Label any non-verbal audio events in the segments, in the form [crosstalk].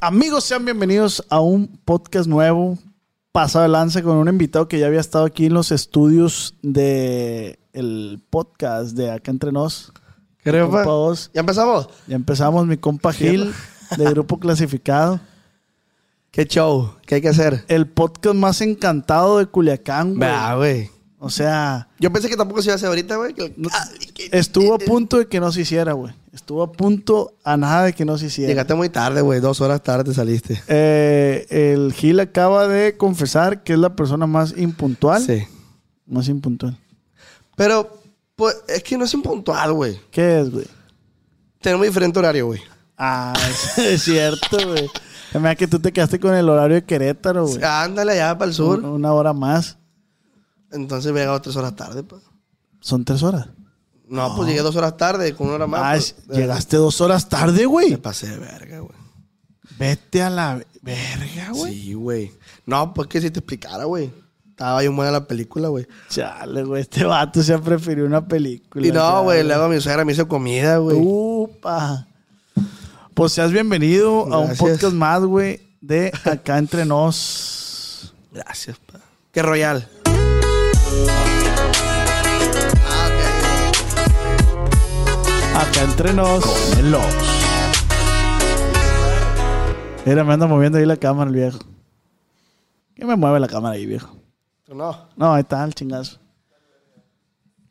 Amigos, sean bienvenidos a un podcast nuevo, pasado de lance con un invitado que ya había estado aquí en los estudios de el podcast de Acá Entre Nos. Creo, Compa. ¿Ya empezamos? Ya empezamos, mi compa Gil, de Grupo Clasificado. [laughs] ¿Qué show? ¿Qué hay que hacer? El podcast más encantado de Culiacán, güey. Güey. O sea, Yo pensé que tampoco se iba a hacer ahorita, güey. estuvo a punto de que no se hiciera, güey. Estuvo a punto a nada de que no se hiciera. Llegaste muy tarde, güey. Dos horas tarde saliste. Eh, el Gil acaba de confesar que es la persona más impuntual. Sí. Más impuntual. Pero, pues, es que no es impuntual, güey. ¿Qué es, güey? Tenemos diferente horario, güey. Ah, [laughs] es cierto, güey. Da que tú te quedaste con el horario de Querétaro, güey. Ándale allá para el sur. Una- Una hora más. Entonces me he llegado tres horas tarde, pues. Son tres horas. No, pues llegué dos horas tarde, con una hora más. Ah, pues. es- llegaste dos horas tarde, Me güey. pasé de verga, güey. Vete a la verga, güey. Sí, güey. No, pues que si te explicara, güey. Estaba bien buena la película, güey. Chale, güey. Este vato se prefirió una película. Y no, güey. Luego mi suegra me hizo comida, güey. Upa. Pues seas bienvenido a un podcast más, güey, de Acá Entre Nos. Gracias, pa. Qué royal. Ah, Acá Entre Nos. Con el Lobos. Mira, me anda moviendo ahí la cámara el viejo. ¿Qué me mueve la cámara ahí, viejo? No. No, ahí está el chingazo.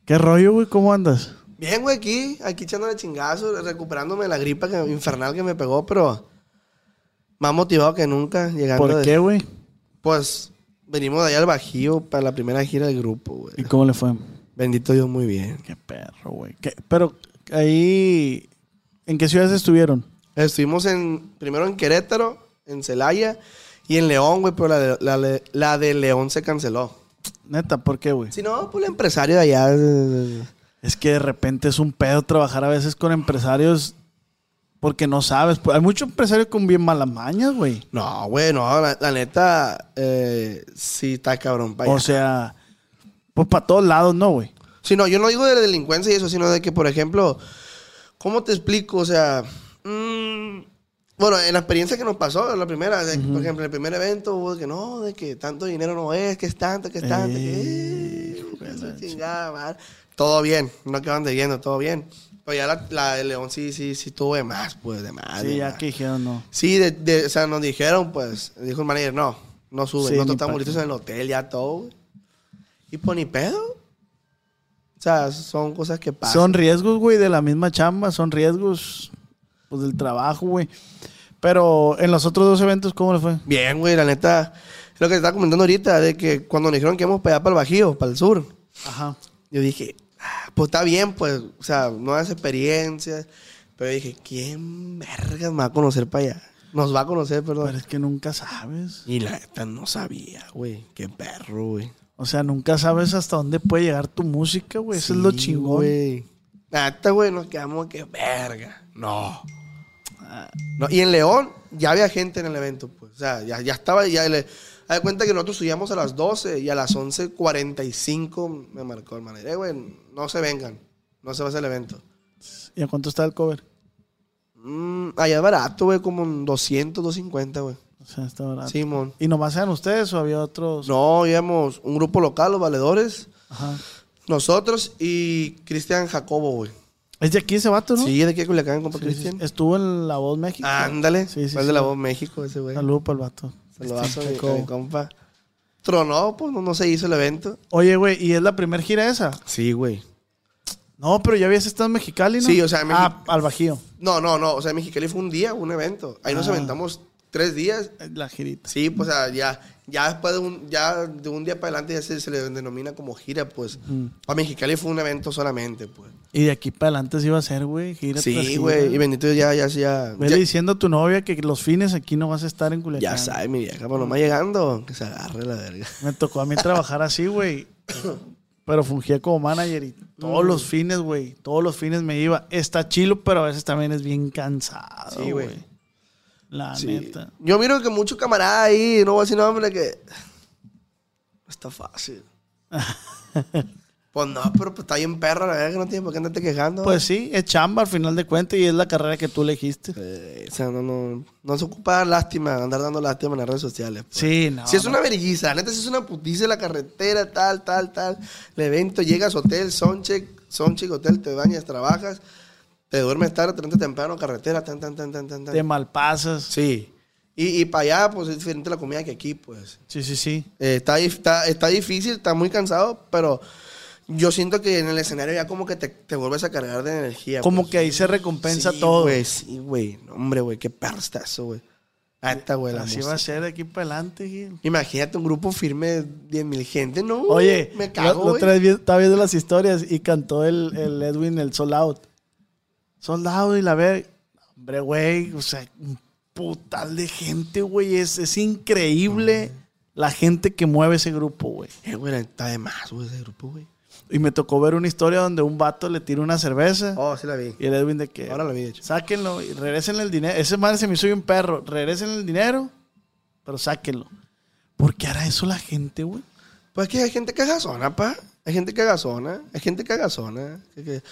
¿Qué rollo, güey? ¿Cómo andas? Bien, güey, aquí, aquí echándole chingazo, recuperándome de la gripa que- infernal que me pegó, pero más motivado que nunca llegando. ¿Por de- qué, güey? Pues venimos de allá al Bajío para la primera gira del grupo, güey. ¿Y cómo le fue? Bendito Dios, muy bien. Qué perro, güey. ¿Qué- Pero ahí, ¿en qué ciudades estuvieron? Estuvimos en, primero en Querétaro, en Celaya y en León, güey, pero la de, la, la de León se canceló. Neta, ¿por qué, güey? Si no, pues el empresario de allá. Es que de repente es un pedo trabajar a veces con empresarios porque no sabes. Pues, Hay muchos empresarios con bien malas mañas, güey. No, güey, no, la, la neta, eh, sí está cabrón para O sea, pues para todos lados, ¿no, güey? Sí, no, yo no digo de la delincuencia y eso, sino de que, por ejemplo, ¿cómo te explico? O sea, mm, bueno, en la experiencia que nos pasó, en la primera, de- por ejemplo, en el primer evento hubo de que no, de que tanto dinero no es, que es tanto, que es tanto, que eh, su chingada. Todo bien, no quedan debiendo, todo bien. Pero ya la, la de León sí, sí, sí tuvo de más, pues, de más. Sí, de ya más. que dijeron no. Sí, de, de- o sea, nos dijeron, pues, dijo el manager, no, no suben, Sí, nosotros estamos listos en el hotel, ya todo, güey. Y pues ni pedo. O sea, son cosas que pasan. Son riesgos, güey, de la misma chamba. Son riesgos, pues, del trabajo, güey. Pero en los otros dos eventos, ¿cómo le fue? Bien, güey, la neta, lo que te estaba comentando ahorita, de que cuando nos dijeron que íbamos para allá, para el Bajío, para el sur, Ajá. yo dije, pues está bien, pues, o sea, nuevas experiencias. Pero dije, ¿quién vergas me va a conocer para allá? Nos va a conocer, perdón. Pero es que nunca sabes. Y la neta no sabía, güey. Qué perro, güey. O sea, nunca sabes hasta dónde puede llegar tu música, güey. Eso es lo chingón. güey. Neta, güey, nos quedamos que verga. No. No, Y en León ya había gente en el evento, pues. O sea, ya, ya estaba, ya le. De cuenta que nosotros subíamos a las 12 y a las 11.45 me marcó el manager. Eh, güey, no se vengan. No se va a hacer el evento. ¿Y a cuánto está el cover? Mm, allá es barato, güey, como en 200, 250, güey. O sea, está barato. Simón. ¿Y nomás eran ustedes o había otros? No, íbamos un grupo local, los valedores, Ajá. nosotros y Cristian Jacobo, güey. Es de aquí ese vato, ¿no? Sí, de aquí a Culiacán, compa Sí, Cristian. Estuvo en La Voz México. Ándale. Sí, sí, ¿Cuál sí. de la voz México ese güey? Saludos para el vato. Saludazo a mi, Chico. a mi compa. Tronó, pues no, no se hizo el evento. Oye, güey, ¿y es la primera gira esa? Sí, güey. No, pero ya habías estado en Mexicali, ¿no? Sí, o sea, en Ah, Mexi- al Bajío. No, no, no. O sea, en Mexicali fue un día, un evento. Ahí nos Ah. aventamos tres días. La girita. Sí, pues ya, ya después de un, ya de un día para adelante ya se, se le denomina como gira, pues. Para Mexicali fue un evento solamente, pues. Y de aquí para adelante se iba a hacer, güey. Gira Sí, güey. Y bendito ya, ya, ya. Vele ya, diciendo a tu novia que los fines aquí no vas a estar en Culiacán. ya sabe, mi vieja, pero nomás llegando, que se agarre la verga. Me tocó a mí trabajar así, güey. Pero fungía como manager y todos Mm. los fines, güey. Todos los fines me iba. Está chilo, pero a veces también es bien cansado, Sí, güey. La Sí. neta. Yo miro que muchos camaradas ahí, no voy a decir nombre, que. No está fácil. [laughs] pues no, pero pues está bien perra, la verdad que no tiene por qué andarte quejando. Pues sí, es chamba al final de cuentas y es la carrera que tú elegiste. Eh, o sea, no, no, no se ocupa dar lástima, andar dando lástima en las redes sociales. pues. Sí, no. si es no. una vergüenza, neta, si es una putiza en la carretera, tal, tal, tal. El evento, llegas, hotel, soncheck, soncheck, hotel, te bañas, trabajas, te duermes tarde, te temprano, carretera, tan, tan, tan, tan, tan, tan. Te malpasas. Sí. Y, y para allá, pues es diferente la comida que aquí, pues. Sí, sí, sí. Eh, está, está, está difícil, está muy cansado, pero yo siento que en el escenario ya como que te, te vuelves a cargar de energía. Como pues. que ahí se recompensa Sí, todo. güey, sí, güey. No, Hombre, güey, qué perro está eso, güey. Esta, güey, la Así música. va a ser de aquí para adelante, Gil. Imagínate un grupo firme de 10 mil gente, ¿no? Oye, me cago, vi- estaba viendo las historias y cantó el, el Edwin el Sold Out. Sold Out y la ve. Hombre, güey, o sea, un putal de gente, güey. Es, es increíble la gente que mueve ese grupo, güey. Eh, güey, está de más, güey, ese grupo, güey. Y me tocó ver una historia donde un vato le tira una cerveza Oh, sí la vi. y el Edwin de que. Ahora la vi, de hecho. Sáquenlo y regresen el dinero. Ese madre se me hizo un perro. Regresen el dinero, pero sáquenlo. ¿Por qué hará eso la gente, güey? Pues que hay gente cagazona, pa. Hay gente cagazona. Hay gente cagazona. Que- que-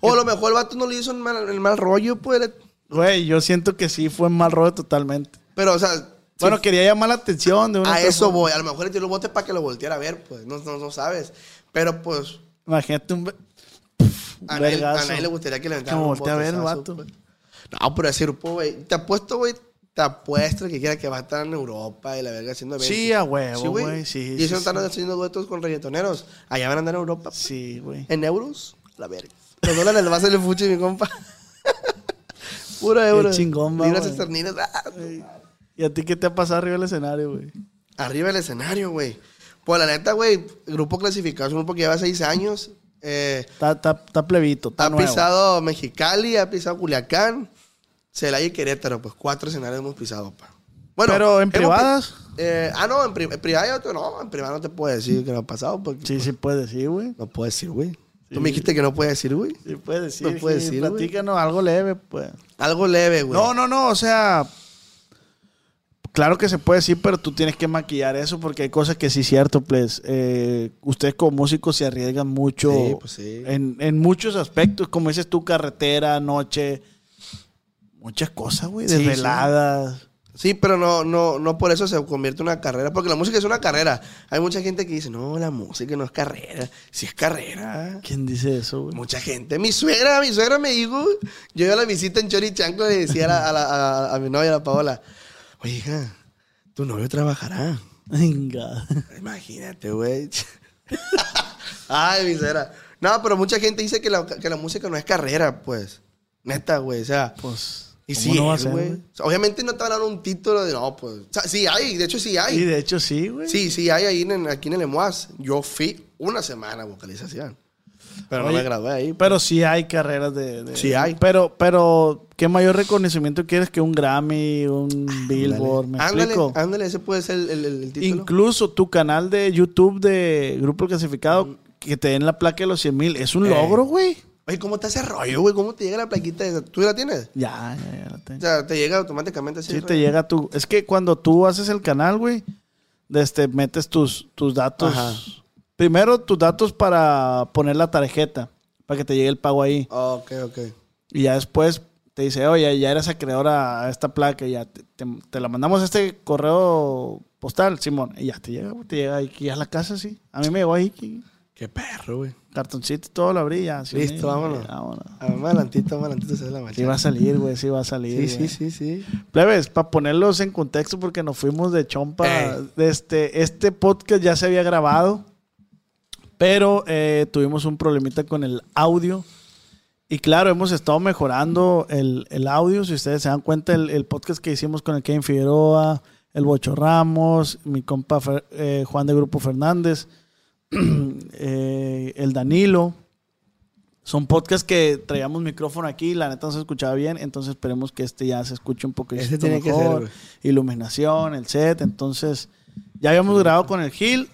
O a lo mejor el vato no le hizo el mal, el mal rollo, pues. Güey, yo siento que sí fue mal rollo totalmente. Pero, o sea. Bueno, sí, quería llamar la atención de una a eso forma. voy. A lo mejor le tiró el bote para que lo volteara a ver, pues. No, no, no sabes. Pero, pues. Imagínate un. A nadie, a nadie le gustaría que le aventaran Como un voltea a ver el vato. pues. No, pero ese grupo, güey. Te apuesto, güey. Te apuesto que quiera que va a estar en Europa y la verga haciendo eventos. Sí, a huevo, güey, sí, Y sí, eso están sí. haciendo duetos con reggaetoneros. Allá van a andar en Europa. Sí, güey. En euros, la verga. Los dólares le va a hacer el fuchi, mi compa. [laughs] Puro euro. chingón, va, Libras esterlinas. ah. ¿Y a ti qué te ha pasado arriba del escenario, güey? Arriba del escenario, güey. Pues la neta, güey, el grupo clasificado es un grupo que lleva seis años. Eh, Está, está plebito, está ha nuevo. pisado Mexicali, ha pisado Culiacán, Celaya y Querétaro. Pues cuatro escenarios hemos pisado, pa. Bueno, Pero en privadas. eh, ah, no, en, pri- en privada no, en privada no te puedo decir que no ha pasado porque Sí, sí puede decir, güey. no puedo decir, güey. Tú me dijiste que no puedes decir, güey. Sí puede decir. No puede decir, güey. Platícanos algo leve, pues. Algo leve, güey. No, no, no, o sea... Claro que se puede decir, pero tú tienes que maquillar eso porque hay cosas que sí es cierto, pues. eh, ustedes como músicos se arriesgan mucho Sí, pues sí. en, en muchos aspectos, como dices tú, carretera, noche, muchas cosas, güey, Sí, sí. Sí, pero no, no, no por eso se convierte en una carrera, porque la música es una carrera. Hay mucha gente que dice, no, la música no es carrera. Sí es carrera. ¿Quién dice eso, güey? Mucha gente. Mi suegra, mi suegra me dijo, yo iba a la visita en Chori Chancla y le decía a, la- a, la- a- a mi novia, a la Paola, oye, hija, tu novio trabajará. Venga. Imagínate, güey. [laughs] Ay, mi suegra. No, pero mucha gente dice que la, que la música no es carrera, pues. Neta, güey. O sea, Pues, y ¿cómo sí, no va a ser, güey. güey? O sea, obviamente no te van a dar un título de no, pues. O sea, sí hay, de hecho sí hay. Y de hecho sí, güey. Sí, sí hay ahí en, aquí en el EMUAS. Yo fui una semana a vocalización. Pero no me gradué ahí. Pero sí hay carreras de... de- Sí hay. Pero, pero, ¿qué mayor reconocimiento quieres que un Grammy, un Billboard? ¿Me ándale, explico? ándale, ese puede ser el, el- el título. Incluso tu canal de YouTube de Grupo Clasificado, que te den la placa de los 100 mil, es un Eh. logro, güey. Oye, ¿cómo te hace rollo, güey? ¿Cómo te llega la plaquita esa? ¿Tú la tienes? Ya, ya, ya la O sea, te llega automáticamente así. Sí, te llega tu... Es que cuando tú haces el canal, güey, este, metes tus, tus datos... Ajá. Primero, tus datos para poner la tarjeta, para que te llegue el pago ahí. Ok, ok. Y ya después te dice, oye, ya eres acreedor a esta placa, y ya te, te- te la mandamos a este correo postal, Simón. Y ya te llega, güey, te llega aquí a la casa, sí. A mí me llegó ahí. Qué perro, güey. Cartoncito todo lo abrí ya. Listo, vámonos. vámonos. A ver, más adelantito, más adelantito se Sí va a salir, güey, sí va a salir. Sí, güey. sí, sí, sí. Plebes, para ponerlos en contexto, porque nos fuimos de chompa. Ey. Este, este podcast ya se había grabado, pero eh, tuvimos un problemita con el audio. Y claro, hemos estado mejorando el, el audio. Si ustedes se dan cuenta, el, el podcast que hicimos con el Kevin Figueroa, el Bocho Ramos, mi compa Fer- eh, Juan de Grupo Fernández, [clears throat] eh, el Danilo. Son podcasts que traíamos micrófono aquí, la neta no se escuchaba bien, entonces esperemos que este ya se escuche un poquito Ese tiene que ser, mejor. Iluminación, el set, entonces ya habíamos grabado con el Gil,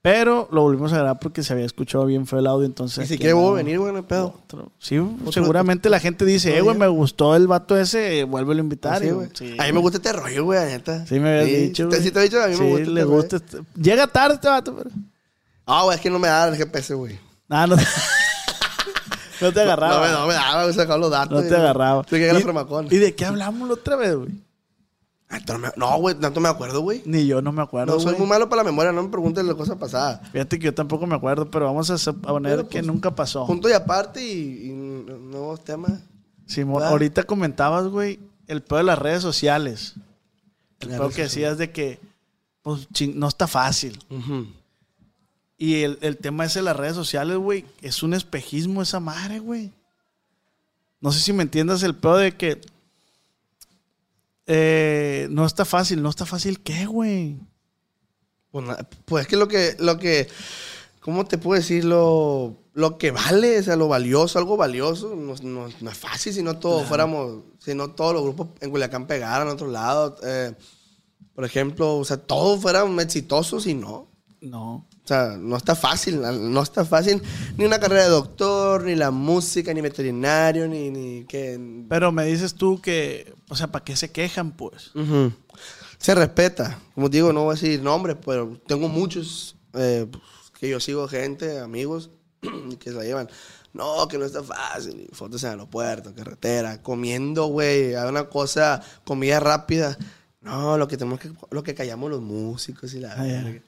pero lo volvimos a grabar porque se había escuchado bien feo el audio, entonces... Y si andamos. venir, güey, no pedo. Otro. Sí, seguramente la gente dice, eh, güey, me gustó el vato ese, vuélvelo a invitar. Sí, Y, güey. sí. A mí me gusta este rollo, güey, la neta. Sí, me habías Sí, dicho, te-. Sí, te he dicho, a mí Sí, me gusta. le este gusta. este- Llega tarde este vato, pero... Ah, güey, es que no me da el GPS, güey. Ah, no, [laughs] no te agarraba. No, me- no me daba, güey, sacaba los datos. No te agarraba. Te ¿Y- formacón. ¿Y de qué hablamos la otra vez, güey? Ah, no No, güey, tanto me acuerdo, güey. Ni yo no me acuerdo. No, soy güey. muy malo para la memoria, no me preguntes las cosas pasadas. Fíjate que yo tampoco me acuerdo, pero vamos a, poner Pero, que pues, nunca pasó. Punto y aparte y, y nuevos temas. Simón, ¿verdad? ahorita comentabas, güey, el pedo de las redes sociales. El redes que decías de que, pues, no está fácil. Ujú. Y el, el tema ese de las redes sociales, güey, es un espejismo esa madre, güey. No sé si me entiendas el pedo de que eh, no está fácil. ¿No está fácil qué, güey? Pues, pues es que lo que, lo que, ¿cómo te puedo decir? Lo, lo que vale, o sea, lo valioso, algo valioso, no, no- no es fácil si no todos fuéramos, si no todos los grupos en Culiacán pegaran a otro lado. eh, por ejemplo, o sea, todos fueran exitosos y no. No. O sea, no está fácil, no está fácil ni una carrera de doctor, ni la música, ni veterinario, ni, ni que... Pero me dices tú que, o sea, ¿para qué se quejan, pues? Se respeta. Como digo, no voy a decir nombres, pero tengo muchos eh, que yo sigo gente, amigos, [clears throat] que se la llevan. No, que no está fácil. Fotos en aeropuerto, carretera, comiendo, güey. Hay una cosa, comida rápida. No, lo que tenemos que, lo que callamos los músicos y la Ah, verga.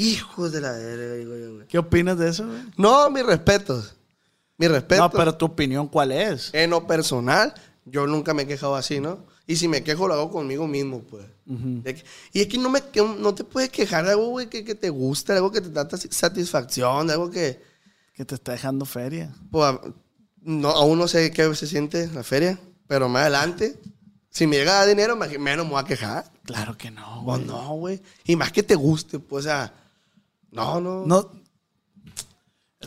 Hijos de la verga, güey. ¿Qué opinas de eso, güey? No, mis respetos. Mis respetos. No, pero tu opinión, ¿cuál es? En lo personal, yo nunca me he quejado así, ¿no? Y si me quejo, lo hago conmigo mismo, pues. Y es que no, me, no te puedes quejar de algo, güey, que, que te gusta, de algo que te da satis- satisfacción, de algo que, Que te está dejando feria. pues, no, aún no sé qué se siente la feria, pero más adelante, si me llega a dar dinero, me- menos me voy a quejar. Claro que no, Pues güey. no, güey. Y más que te guste, pues, o sea, no, no. No,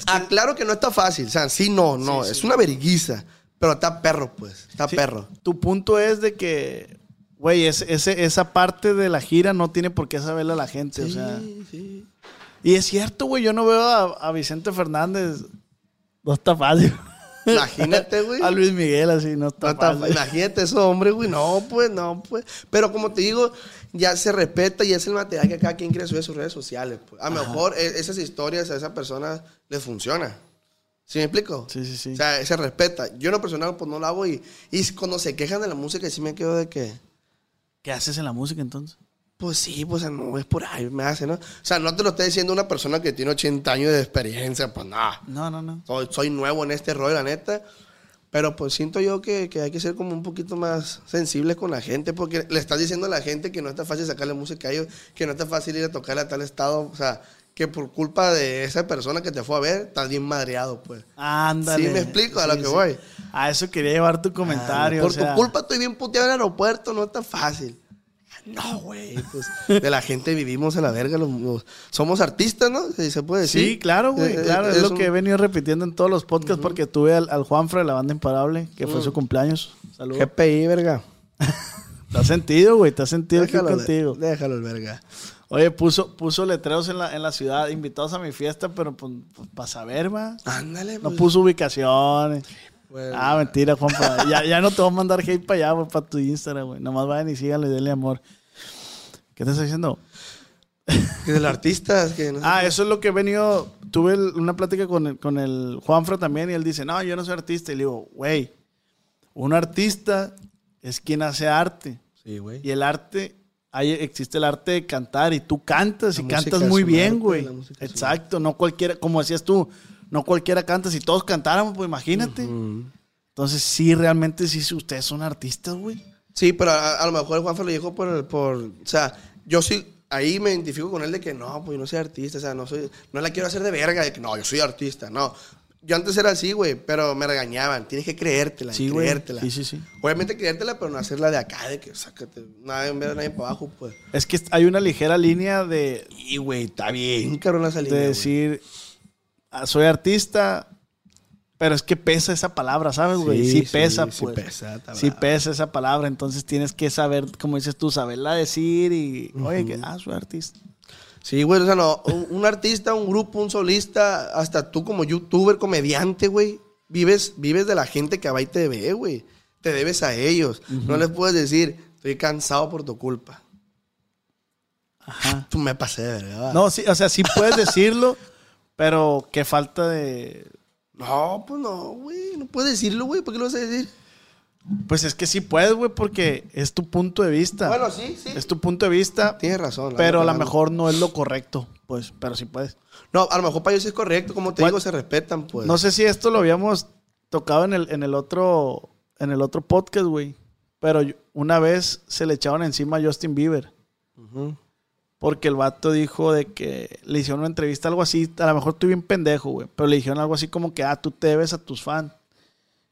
Ah, claro que no está fácil, o sea, sí, no, no, es una verguiza, pero está perro, pues, está sí, perro. Tu punto es de que, güey, es- ese, esa parte de la gira no tiene por qué saberla la gente, o sea. Sí, sí. Y es cierto, güey, yo no veo a, a Vicente Fernández. No está fácil. Imagínate, [laughs] güey. A Luis Miguel así, no está No está- fácil. imagínate esos hombres, güey. No, pues, no, pues. Pero como te digo, ya se respeta y es el material que cada quien quiere subir a sus redes sociales. Pues. A lo mejor e- esas historias a esa persona les funciona. ¿Sí me explico? Sí, sí, sí. O sea, se respeta. Yo en lo personal, pues no lo hago y, y cuando se quejan de la música, sí me quedo de que, ¿Qué haces en la música entonces? pues sí, pues no es por ahí, me hace, ¿no? O sea, no te lo está diciendo una persona que tiene 80 años de experiencia, pues nada. No, no, no. soy, soy nuevo en este rollo, la neta. Pero pues siento yo que, que hay que ser como un poquito más sensibles con la gente, porque le estás diciendo a la gente que no está fácil sacarle música a ellos, que no está fácil ir a tocarle a tal estado, o sea, que por culpa de esa persona que te fue a ver, estás bien madreado, pues. Ándale. Sí, me explico a lo que voy. A eso quería llevar tu comentario. por o sea, tu culpa estoy bien puteado en el aeropuerto, no está fácil. No, güey, pues de la gente vivimos a la verga, los- los- somos artistas, ¿no? Si se puede decir. Sí, claro, güey, Eh, claro. eh, Es, lo un- que he venido repitiendo en todos los podcasts porque tuve al, al Juanfra de la banda Imparable, que fue su cumpleaños. Saludos. GPI, verga. [laughs] ¿Te has sentido, güey? ¿Te has sentido aquí Déjalo, contigo? Déjalo, verga. Oye, puso, puso letreros en la, en la ciudad, invitados a mi fiesta, pero pues, para saber, va. Ándale, No pues. puso ubicaciones. Pues, Ah, mentira, Juanpa. ya, ya no te voy a mandar hate para allá, güey, para tu Instagram, güey. Nomás vayan y síganle denle amor. ¿Qué te estás diciendo? que del artista, es que no sé Ah, eso es lo que he venido. Tuve una plática con el, con el Juanfra también y él dice: No, yo no soy artista. Y le digo, güey, un artista es quien hace arte. Sí, güey. Y el arte, hay, existe el arte de cantar y tú cantas La y cantas muy bien, güey. Exacto, no cualquiera, como decías tú, No cualquiera canta. Si todos cantáramos, pues imagínate. Entonces, sí, realmente, sí, ustedes son artistas, güey. Sí, pero a, a lo mejor Juanfe lo dijo por, por. O sea, yo sí. Ahí me identifico con él de que no, pues yo no soy artista. O sea, no soy. No la quiero hacer de verga. De que no, yo soy artista. No. Yo antes era así, güey, pero me regañaban. Tienes que creértela, Sí, creértela. Sí, sí, sí. Obviamente creértela, pero no hacerla de acá, de que sácate. Nada en vez de nadie para abajo, pues. Es que hay una ligera línea de, Y, güey, está bien, cabrón, esa de línea, güey. decir, "Ah, soy artista, pero es que pesa esa palabra, ¿sabes, güey? Sí, Sí, pesa, sí, sí pues. pesa, Sí pesa esa palabra, entonces tienes que saber, como dices tú, saberla decir y, oye, que, ah, soy artista. Sí, güey, o sea, no, un, un artista, un grupo, un solista, hasta tú como youtuber, comediante, güey, vives, vives de la gente que va y te ve, güey. Te debes a ellos. No les puedes decir, estoy cansado por tu culpa. Ajá. Tú me pasé de verdad. No, sí, o sea, sí puedes decirlo, [laughs] pero qué falta de... No, pues no, güey. No puedes decirlo, güey. ¿Por qué lo vas a decir? Pues es que sí puedes, güey, porque es tu punto de vista. Bueno, sí, sí. Es tu punto de vista, Tienes razón. la pero a lo mejor no es lo correcto, pues, pero sí puedes. No, a lo mejor para ellos es correcto. Como te Bueno, digo, se respetan, pues. No sé si esto lo habíamos tocado en el, en el otro en el otro podcast, güey. Pero una vez se le echaron encima a Justin Bieber. Ujú. Porque el vato dijo de que le hicieron una entrevista, algo así. A lo mejor estoy bien pendejo, güey. Pero le dijeron algo así como que, ah, tú te debes a tus fans.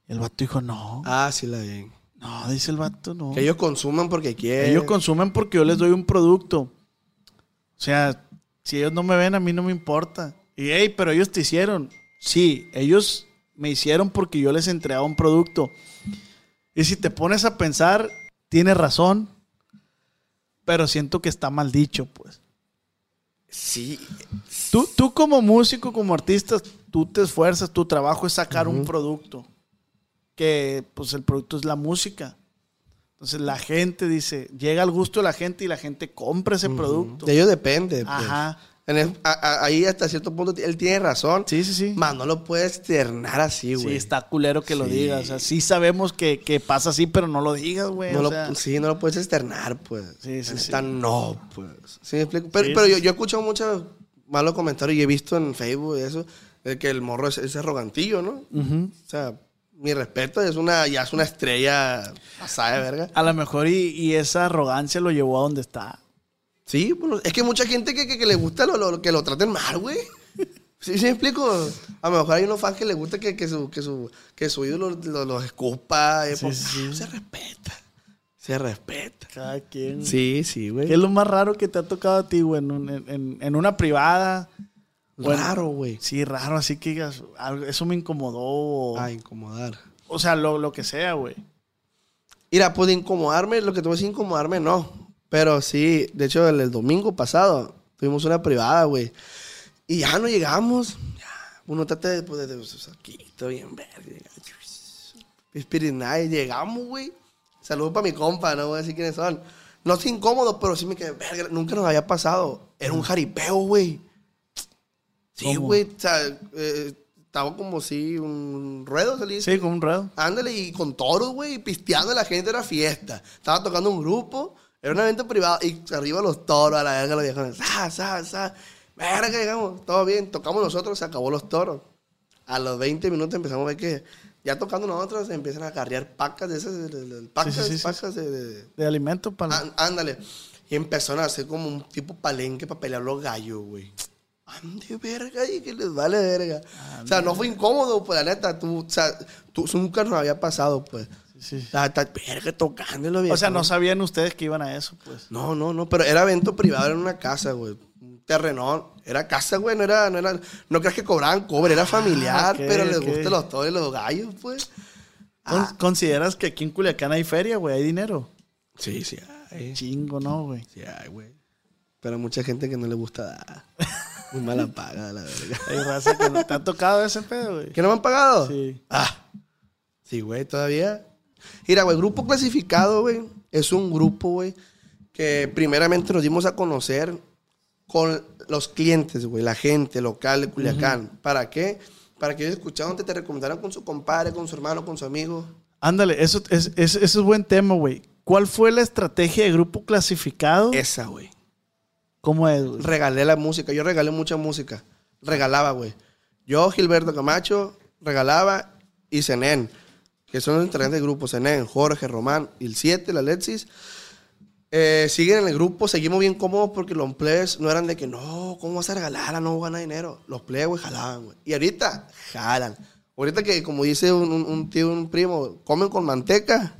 El vato dijo, no. Ah, sí, la vi. No, dice el vato, no. Que ellos consuman porque quieren. Ellos consumen porque yo les doy un producto. O sea, si ellos no me ven, a mí no me importa. Y, hey, pero ellos te hicieron. Sí, ellos me hicieron porque yo les entregaba un producto. Y si te pones a pensar, tienes razón. Pero siento que está mal dicho, pues. Sí. Tú, tú como músico, como artista, tú te esfuerzas, tu trabajo es sacar un producto. Que pues el producto es la música. Entonces la gente dice, llega al gusto de la gente y la gente compra ese producto. De ellos depende. pues. Ajá. En el- a- a- ahí hasta cierto punto él tiene razón. Sí, sí, sí. Más no lo puedes externar así, Sí, güey. está culero que lo Sí. digas. O sea, sí sabemos que, que pasa así, pero no lo digas, güey. No o lo, sea, sí, no lo puedes externar, pues. Sí, sí, sí. no, pues. ¿Sí me explico? Pero, Sí, pero sí, yo, sí. yo he escuchado muchos malos comentarios y he visto en Facebook y eso, de que el morro es, es arrogantillo, ¿no? O sea, mi respeto, es una, ya es una estrella pasada de verga. A lo mejor y, y esa arrogancia lo llevó a donde está. Sí, bueno, es que mucha gente que, que, que le gusta lo, lo- que lo traten mal, güey. ¿Sí, sí me explico? A lo mejor hay unos fans que les gusta que, que su, que su, que su ídolo lo- los escupa. y Sí, pues, sí. Se respeta. Se respeta. Cada quien. Sí, sí, güey. ¿Qué es lo más raro que te ha tocado a ti, güey? En, un- en- en una privada. Raro, güey. Sí, raro, así que eso me incomodó. O, A incomodar. o sea, lo, lo que sea, güey. Mira, pues de incomodarme, lo que te voy a decir incomodarme, no. Pero sí, de hecho, el, el domingo pasado tuvimos una privada, güey. Y ya no llegamos. Ya, uno trata de, pues, de, de su saquito, bien verde. Spirit Night, llegamos, güey. Saludos para mi compa, no voy a decir quiénes son. No estoy incómodo, pero sí me quedé, verga, nunca nos había pasado. Era un jaripeo, güey. Sí, güey. O sea, eh, estaba como si un ruedo, dice. Sí, como un ruedo. Ándale, y con toros, güey, pisteando la gente, era fiesta. Estaba tocando un grupo, era un evento privado, y arriba los toros, a la verga los viejones, sa, sa, sa. Verga, llegamos, todo bien, tocamos nosotros, se acabó los toros. A los 20 minutos empezamos a ver que, ya tocando nosotros, se empiezan a carrear pacas de esas, pacas, sí, sí, sí. pacas de- de, De alimento para. Ándale. Y empezaron a hacer como un tipo palenque para pelear los gallos, güey. Ande verga y que les vale verga. o sea, no fue incómodo, pues la neta, tú, o sea, tú nunca nos había pasado, pues. Sí, verga tocándolo, O sea, no viejo. sabían ustedes que iban a eso, pues. No, no, no, pero era evento privado, era una casa, güey. Un terrenón. Era casa, güey, no era, no era, no creas que cobraban cobre, era familiar, ok, pero les ok. gustan los toros y los gallos, pues. Ah, ¿Consideras que aquí en Culiacán hay feria, güey? ¿Hay dinero? sí, sí, hay. Chingo, ¿no, güey? Sí, hay, güey. Pero mucha gente que no le gusta dar. [laughs] Muy mala paga, la verga. Hay raza que no te ha tocado ese pedo, güey. ¿Que no me han pagado? Sí. Ah. Sí, güey, todavía. Mira, güey, grupo clasificado, güey, es un grupo, güey, que primeramente nos dimos a conocer con los clientes, güey, la gente local de Culiacán. ¿Para qué? Para que ellos escucharan, te, te recomendaran con su compadre, con su hermano, con su amigo. Ándale, eso es, es- eso es buen tema, güey. ¿Cuál fue la estrategia de grupo clasificado? Esa, güey. ¿Cómo es, güey? Regalé la música. Yo regalé mucha música. Regalaba, güey. Yo, Gilberto Camacho, regalaba y Zenén, que son los integrantes del grupo. Zenén, Jorge, Román, y el 7, la Alexis. Eh, siguen en el grupo, seguimos bien cómodos porque los plebes no eran de que no, ¿cómo vas a regalar? No gana dinero. Los plebes, güey, jalaban, güey. Y ahorita, jalan. Ahorita que, como dice un, un- tío, un primo, comen con manteca,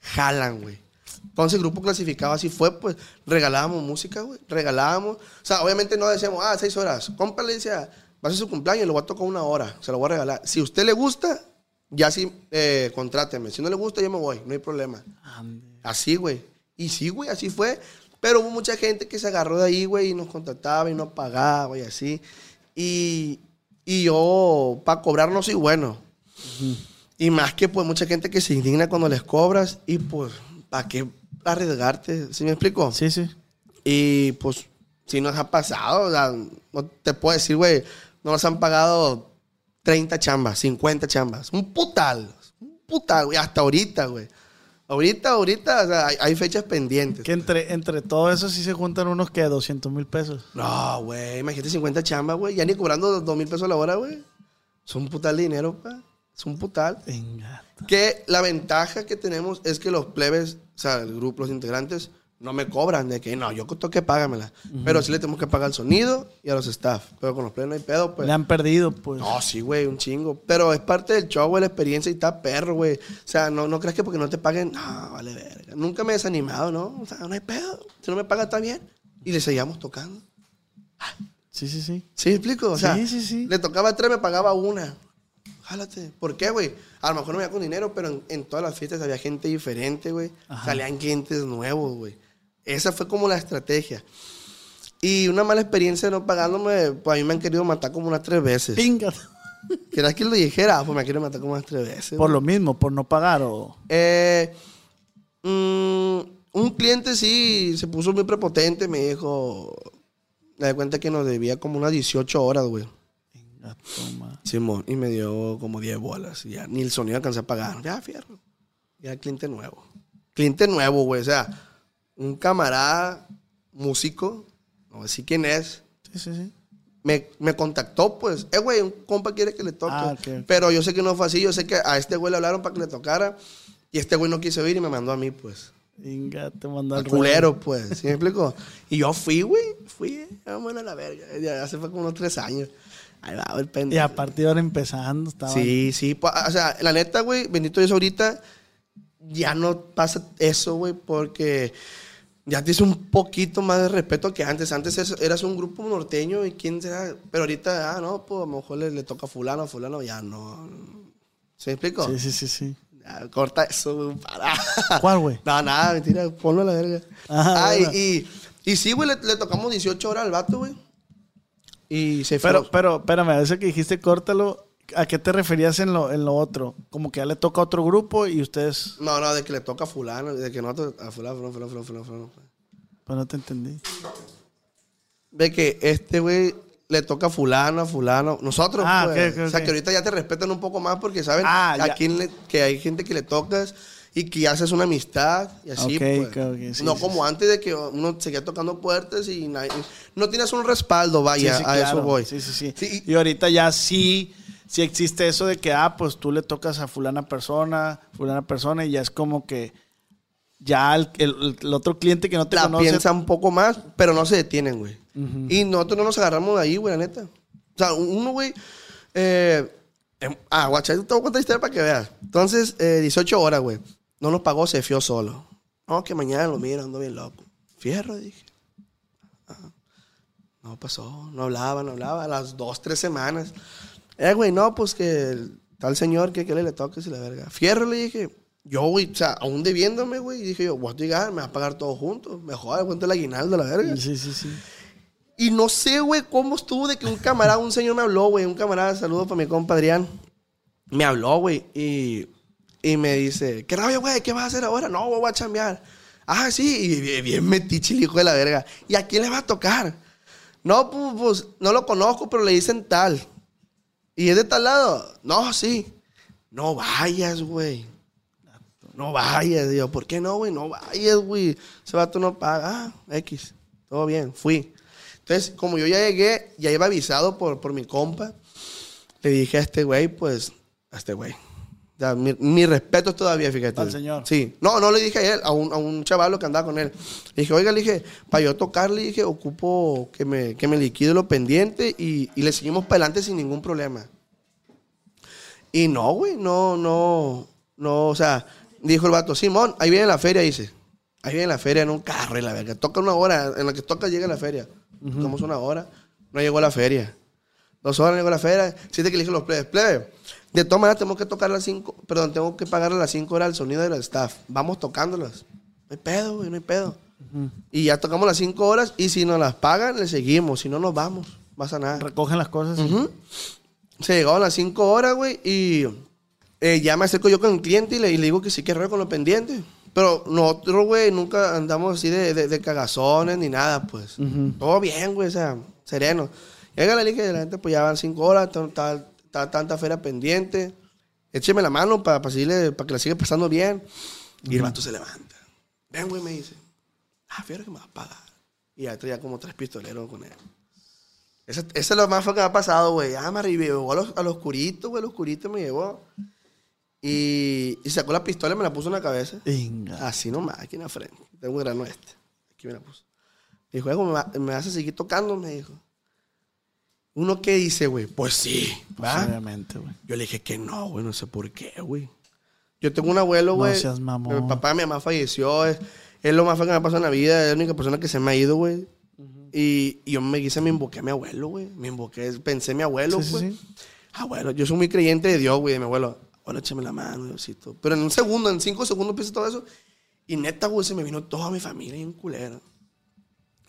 jalan, güey. Entonces el grupo clasificado así fue, pues regalábamos música, güey. Regalábamos. O sea, obviamente no decíamos, ah, seis horas. Compa le decía, va a ser su cumpleaños, le voy a tocar una hora, se lo voy a regalar. Si a usted le gusta, ya sí, eh, contráteme. Si no le gusta, yo me voy, no hay problema. Así, güey. Y sí, güey, así fue. Pero hubo mucha gente que se agarró de ahí, güey, y nos contrataba y no pagaba y así. Y, y yo, para cobrar, no soy bueno. Y más que, pues, mucha gente que se indigna cuando les cobras y, pues, ¿para qué arriesgarte? ¿Sí me explico? Sí, sí. Y, pues, si nos ha pasado, o sea, no te puedo decir, güey, no nos han pagado 30 chambas, 50 chambas. Un putal. Un putal, güey. Hasta ahorita, güey. Ahorita, ahorita, o sea, hay, hay fechas pendientes. Que entre, entre todo eso sí se juntan unos que 200 mil pesos. No, güey, imagínate 50 chambas, güey. Ya ni cobrando 2 mil pesos a la hora, güey. Es un putal de dinero, pa. Es un putal. Venga. Que la ventaja que tenemos es que los plebes, o sea, el grupo, los integrantes, no me cobran de que no, yo toque, págamela. Pero sí le tenemos que pagar al sonido y a los staff. Pero con los plebes no hay pedo, pues. Le han perdido, pues. No, sí, güey, un chingo. Pero es parte del show, güey, la experiencia y está perro, güey. O sea, no, no creas que porque no te paguen, no, vale verga. Nunca me he desanimado, ¿no? O sea, no hay pedo. Si no me paga, está bien. Y le seguíamos tocando. Sí, sí, sí. ¿Sí me explico? O sea, Sí, sí, sí. le tocaba tres, me pagaba una. Jálate. ¿Por qué, güey? A lo mejor no me iba con dinero, pero en, en todas las fiestas había gente diferente, güey. Salían clientes nuevos, güey. Esa fue como la estrategia. Y una mala experiencia no pagándome, pues a mí me han querido matar como unas tres veces. Pinga. ¿Quieres que lo dijera? Pues me quieren matar como unas tres veces. Por lo mismo, por no pagar o. Eh, mm, un cliente sí se puso muy prepotente, me dijo. Me di cuenta que nos debía como unas 18 horas, güey. Venga, toma. Simón, y me dio como 10 bolas. y Ya, ni el sonido alcancé a pagar. Ya, fierro. Ya, cliente nuevo. Cliente nuevo, güey. O sea, un camarada músico, no decir quién es, Sí, sí, sí. me, me contactó, pues. Eh, güey, un compa quiere que le toque. Ah. Pero yo sé que no fue así. Yo sé que a este güey le hablaron para que le tocara. Y este güey no quiso ir y me mandó a mí, pues. Venga, te mandó Al culero, pues. ¿Sí me explico? Y yo fui, güey. Fui, eh, vamos a la verga. Ya hace fue como unos tres años. Ahí va, el Y pendejo. a partir de ahora empezando, estaba. Sí, sí. O sea, la neta, güey, bendito Dios ahorita, ya no pasa eso, güey, porque ya tienes un poquito más de respeto que antes. Antes es- eras un grupo norteño y quién será. Pero ahorita, ah, no, pues a lo mejor le, le toca a fulano, fulano, ya no. ¿Se me explico? Sí, sí, sí, sí. Ya, corta eso, güey, para. [laughs] ¿Cuál, güey? No, nada, mentira, ponlo a la verga. Ajá, ah, y, bueno. y, y sí, güey, le, le tocamos 18 horas al vato, güey. Y se fue. Pero, pero, espérame, eso que dijiste, córtalo. ¿A qué te referías en lo, en lo otro? Como que ya le toca a otro grupo y ustedes. No, no, de que le toca a fulano, de que no a fulano, fulano, fulano, fulano, fulano, fulano. Pues no te entendí. De que este güey le toca a fulano, a fulano. Nosotros, Ah, pues. ok, ok, O sea, que ahorita ya te respetan un poco más porque saben Ah, a ya. quién le- que hay gente que le tocas y que haces una amistad y así, pues. sí, no sí, como antes de que uno seguía tocando puertas y nadie- no tienes un respaldo, vaya, a eso claro. voy. Sí, sí, sí, Sí, Y ahorita ya sí, sí existe eso de que, ah, pues tú le tocas a fulana persona, fulana persona, y ya es como que ya el, el- el otro cliente que no te la conoce. piensa un poco más, pero no se detienen, güey. Y nosotros no nos agarramos de ahí, güey, la neta. O sea, uno, güey. Eh, em- ah, guacha, te voy a contar historia para que veas. Entonces, eh, 18 horas, güey. No nos pagó, se fió solo. No, que mañana lo miro, ando bien loco. Fierro, dije. No pasó, no hablaba, no hablaba. A las dos, tres semanas. Eh, güey, no, pues que el tal señor que, que le, le toque si la verga. Fierro, le dije. Yo, güey, o sea, aún debiéndome, güey, dije yo, voy a llegar, me va a pagar todo junto. Mejor, cuento el aguinaldo, la verga. Sí, sí, sí. Y no sé, güey, cómo estuvo de que un camarada, un señor me habló, güey, un camarada, saludo para mi compa Adrián. Me habló, güey, y, y me dice, ¿qué rabia, güey? ¿Qué vas a hacer ahora? No, güey, voy a chambear. Ah, sí, y bien, bien metiche el hijo de la verga. ¿Y a quién le va a tocar? No, pues, pues, no lo conozco, pero le dicen tal. ¿Y es de tal lado? No, sí. No vayas, güey. No vayas. Digo, ¿por qué no, güey? No vayas, güey. Ese vato no paga. Ah, X. Todo bien, fui. Entonces, como yo ya llegué, ya iba avisado por, por mi compa. le dije a este güey, pues, a este güey. Sea, mi, mi respeto todavía, fíjate. Al señor. Sí. No, no le dije a él, a un, a un chavalo que andaba con él. Le dije, oiga, le dije, para yo tocar, le dije, ocupo que me, que me liquide lo pendiente y, y le seguimos para adelante sin ningún problema. Y no, güey, no, no, no, o sea, dijo el vato, Simón, ahí viene la feria, dice. Ahí viene la feria en un carro y la verga. Toca una hora, en la que toca llega la feria. Tocamos una hora, no llegó la feria. Dos horas no llegó la feria. Siete que le dije a los plebes, plebe, de todas maneras tenemos que tocar las cinco, perdón, tengo que pagarle las cinco horas al sonido del staff. Vamos tocándolas. No hay pedo, güey, no hay pedo. Y ya tocamos las cinco horas y si nos las pagan, le seguimos. Si no, nos vamos. Pasa nada. Recogen las cosas. y- Ujú. Se llegaron las 5 horas, güey, y eh, ya me acerco yo con el cliente y le, y le digo que sí quiero con los pendientes. Pero nosotros, güey, nunca andamos así de, de- de cagazones ni nada, pues. Todo bien, güey, o sea, sereno. Llega la dije, la gente, pues ya van 5 horas, está, está- está tanta feria pendiente. Écheme la mano para para que la siga pasando bien. Y el vato se levanta. Ven, güey, me dice. Ah, fíjate que me vas a pagar. Y ya traía como tres pistoleros con él. Ese, ese es lo más feo que me ha pasado, güey. Ah, me llevó a los, a los curitos, güey. Los curitos me llevó. Y, y sacó la pistola y me la puso en la cabeza. Venga. Así nomás, aquí en la frente. Tengo un grano este. Aquí me la puso. Me dijo, "Hijo, ¿me, va- me vas a seguir tocando? Me dijo. ¿Uno qué dice, güey? Pues sí. Pues, obviamente, güey. Yo le dije que no, güey. No sé por qué, güey. Yo tengo un abuelo, No güey. seas mamón. Mi papá mi mamá falleció. Es, es lo más feo que me ha pasado en la vida. Es la única persona que se me ha ido, güey. y, y yo me quise, me invoqué a mi abuelo, güey. Me invoqué, pensé en mi abuelo, Sí, sí, güey. sí. Abuelo, yo soy muy creyente de Dios, güey, de mi abuelo. Abuelo, échame la mano, Diosito. Pero en un segundo, en cinco segundos pienso todo eso. Y neta, güey, se me vino toda mi familia bien culera.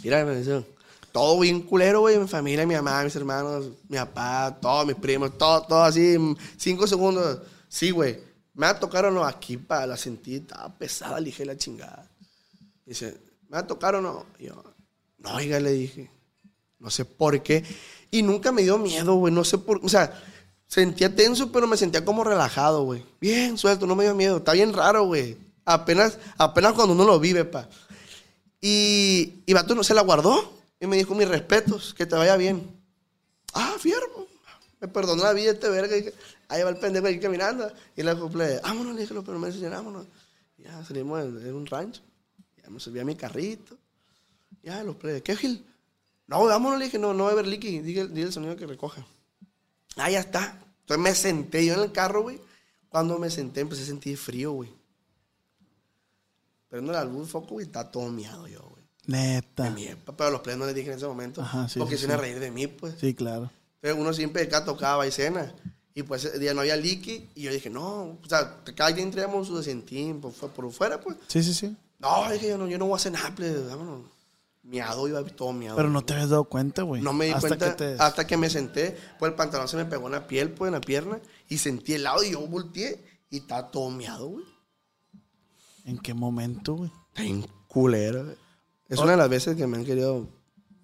Mira, me dice, todo bien culero, güey. Mi familia, mi mamá, mis hermanos, mi papá, todos mis primos, todo, todo así. en Cinco segundos. Sí, güey. Me va a tocar o no aquí para la sentí, estaba pesada, le la chingada. Dice, ¿me va a tocar o no? Y yo, no, oiga, le dije. No sé por qué. Y nunca me dio miedo, güey. No sé por O sea, sentía tenso, pero me sentía como relajado, güey. Bien, suelto, no me dio miedo. Está bien raro, güey. Apenas, apenas cuando uno lo vive, pa. Y, y Vato no se la guardó. Y me dijo, mis respetos, que te vaya bien. Ah, fierro. Me perdonó la vida este verga. Ahí va el pendejo ahí caminando. Y le cumple, vámonos, le dije, los primeros señor, vámonos. Ya salimos en, un rancho. Ya me subí a mi carrito. Ya, los plebes, ¿qué, Gil? No, vámonos, le dije, no, no va a haber liqui. Dile, el sonido que recoja. Ah, ya está. Entonces me senté yo en el carro, güey. Cuando me senté empecé a sentir frío, güey. Prendo la luz, foco, güey, está todo miado yo. Neta. De. Pero a los plebes no les dije en ese momento. Ajá, sí, porque sí, se iban a reír de mí, pues. Sí, claro. Pero uno siempre acá tocaba y cena. Y pues ese día no había liqui. Y yo dije, no, o sea, cada quien traíamos su decentín por, por fuera, pues. Sí, sí, sí. No, dije yo no, yo no voy a nada, pues, vámonos. Miado, iba todo miado. Pero no te habías dado cuenta, güey. No me di Hasta cuenta que te- hasta que me senté, pues el pantalón se me pegó en la piel, pues en la pierna, y sentí el lado y yo volteé y estaba todo miado, güey. ¿En qué momento, güey? Está bien culero, güey. Es una de las veces que me han querido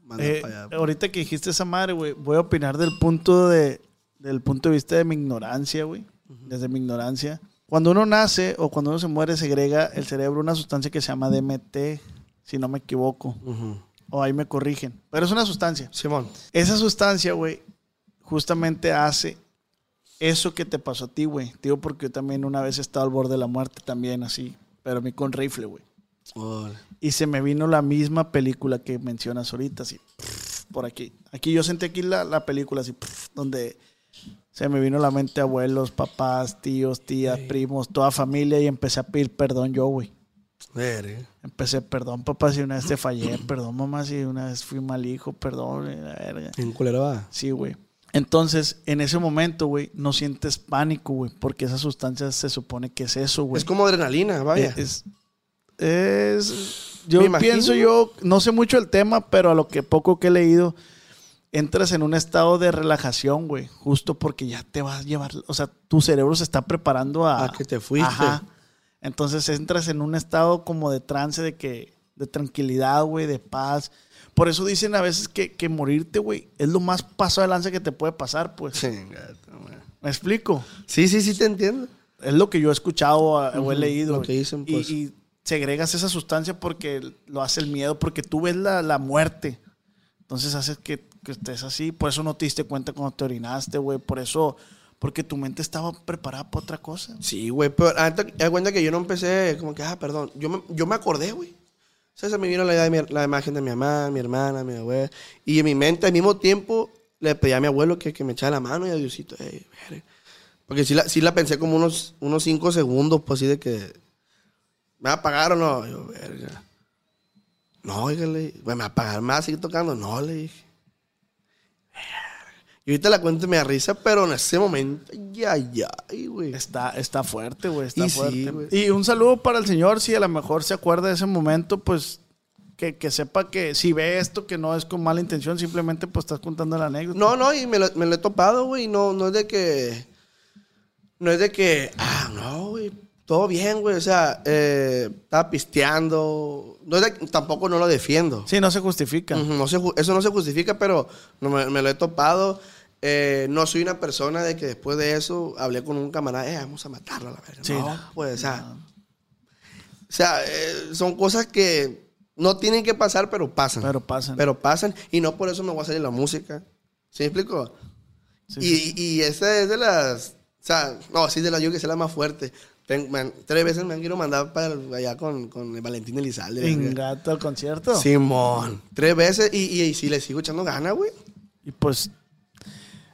mandar Eh, para allá. ahorita que dijiste esa madre, güey, voy a opinar del punto de del punto de vista de mi ignorancia, güey. Desde mi ignorancia. Cuando uno nace o cuando uno se muere, segrega el cerebro una sustancia que se llama DMT, si no me equivoco. O ahí me corrigen. Pero es una sustancia. Simón. Esa sustancia, güey, justamente hace eso que te pasó a ti, güey. Digo porque yo también una vez he estado al borde de la muerte también, así. Pero a mí con rifle, güey. Y se me vino la misma película que mencionas ahorita, así, por aquí. Aquí yo sentí aquí la, la película, así, donde se me vino a la mente abuelos, papás, tíos, tías, primos, toda familia y empecé a pedir perdón yo, güey. Empecé, perdón, papá, si una vez te fallé, perdón, mamá, si una vez fui mal hijo, perdón, la verga. Bien culero va. Sí, güey. Entonces, en ese momento, güey, no sientes pánico, güey, porque esa sustancia se supone que es eso, güey. Es como adrenalina, vaya. Es, es- yo Me imagino. pienso yo, no sé mucho el tema, pero a lo que poco que he leído, entras en un estado de relajación, güey, justo porque ya te vas a llevar, o sea, tu cerebro se está preparando a... A que te fuiste. Ajá. Entonces entras en un estado como de trance, de que, de tranquilidad, güey, de paz. Por eso dicen a veces que, que morirte, güey, es lo más paso de lanza que te puede pasar, pues. Güey. ¿Me explico? Sí, sí, sí, te entiendo. Es lo que yo he escuchado a- o he leído. lo que dicen, Y- pues. y, segregas esa sustancia porque lo hace el miedo, porque tú ves la, la muerte Entonces haces que, que estés así. Por eso no te diste cuenta cuando te orinaste, güey. Por eso, porque tu mente estaba preparada para otra cosa. Sí, güey, pero das cuenta que yo no empecé como que, ah, perdón. Yo me, yo me acordé, güey. O sea, se me vino la, idea de mi- la imagen de mi mamá, mi hermana, mi abuela. Y en mi mente, al mismo tiempo, le pedí a mi abuelo que, que me echara la mano y a Diosito, "Ey, verga". Porque sí la, sí la pensé como unos, unos cinco segundos, pues así de que, ¿me va a pagar o no? Yo, verga. No, oígale, ¿me va a pagar más? ¿Sigue tocando? No, le dije. Y ahorita la cuento y me da risa, pero en ese momento, ya, ya, güey. Está, está fuerte, güey. Está Y sí, fuerte. güey. y un saludo para el señor, si a lo mejor se acuerda de ese momento, pues que, que sepa que si ve esto, que no es con mala intención, simplemente pues estás contando la anécdota. No, no, y me lo, me lo he topado, güey. No, no es de que. No es de que. Ah, no, güey. Todo bien, güey. O sea, eh, estaba pisteando. No tampoco no lo defiendo. Sí, no se justifica. No se eso no se justifica, pero no me, me lo he topado. Eh, no soy una persona de que después de eso hablé con un camarada, eh, vamos a matarlo a la verga. Sí, no, no. pues, o sea. O sea, eh, son cosas que no tienen que pasar, pero pasan. Pero pasan. Pero pasan. Y no por eso me voy a salir la música. ¿Sí me explico? Sí, y, sí. y esa es de las. O sea, no, sí, de las yo que es la más fuerte. Ten- tres veces me han querido mandar para allá con, con el Valentín Elizalde. Ingato al concierto. Simón. Tres veces y, y, y sí le sigo echando ganas, güey. Y pues,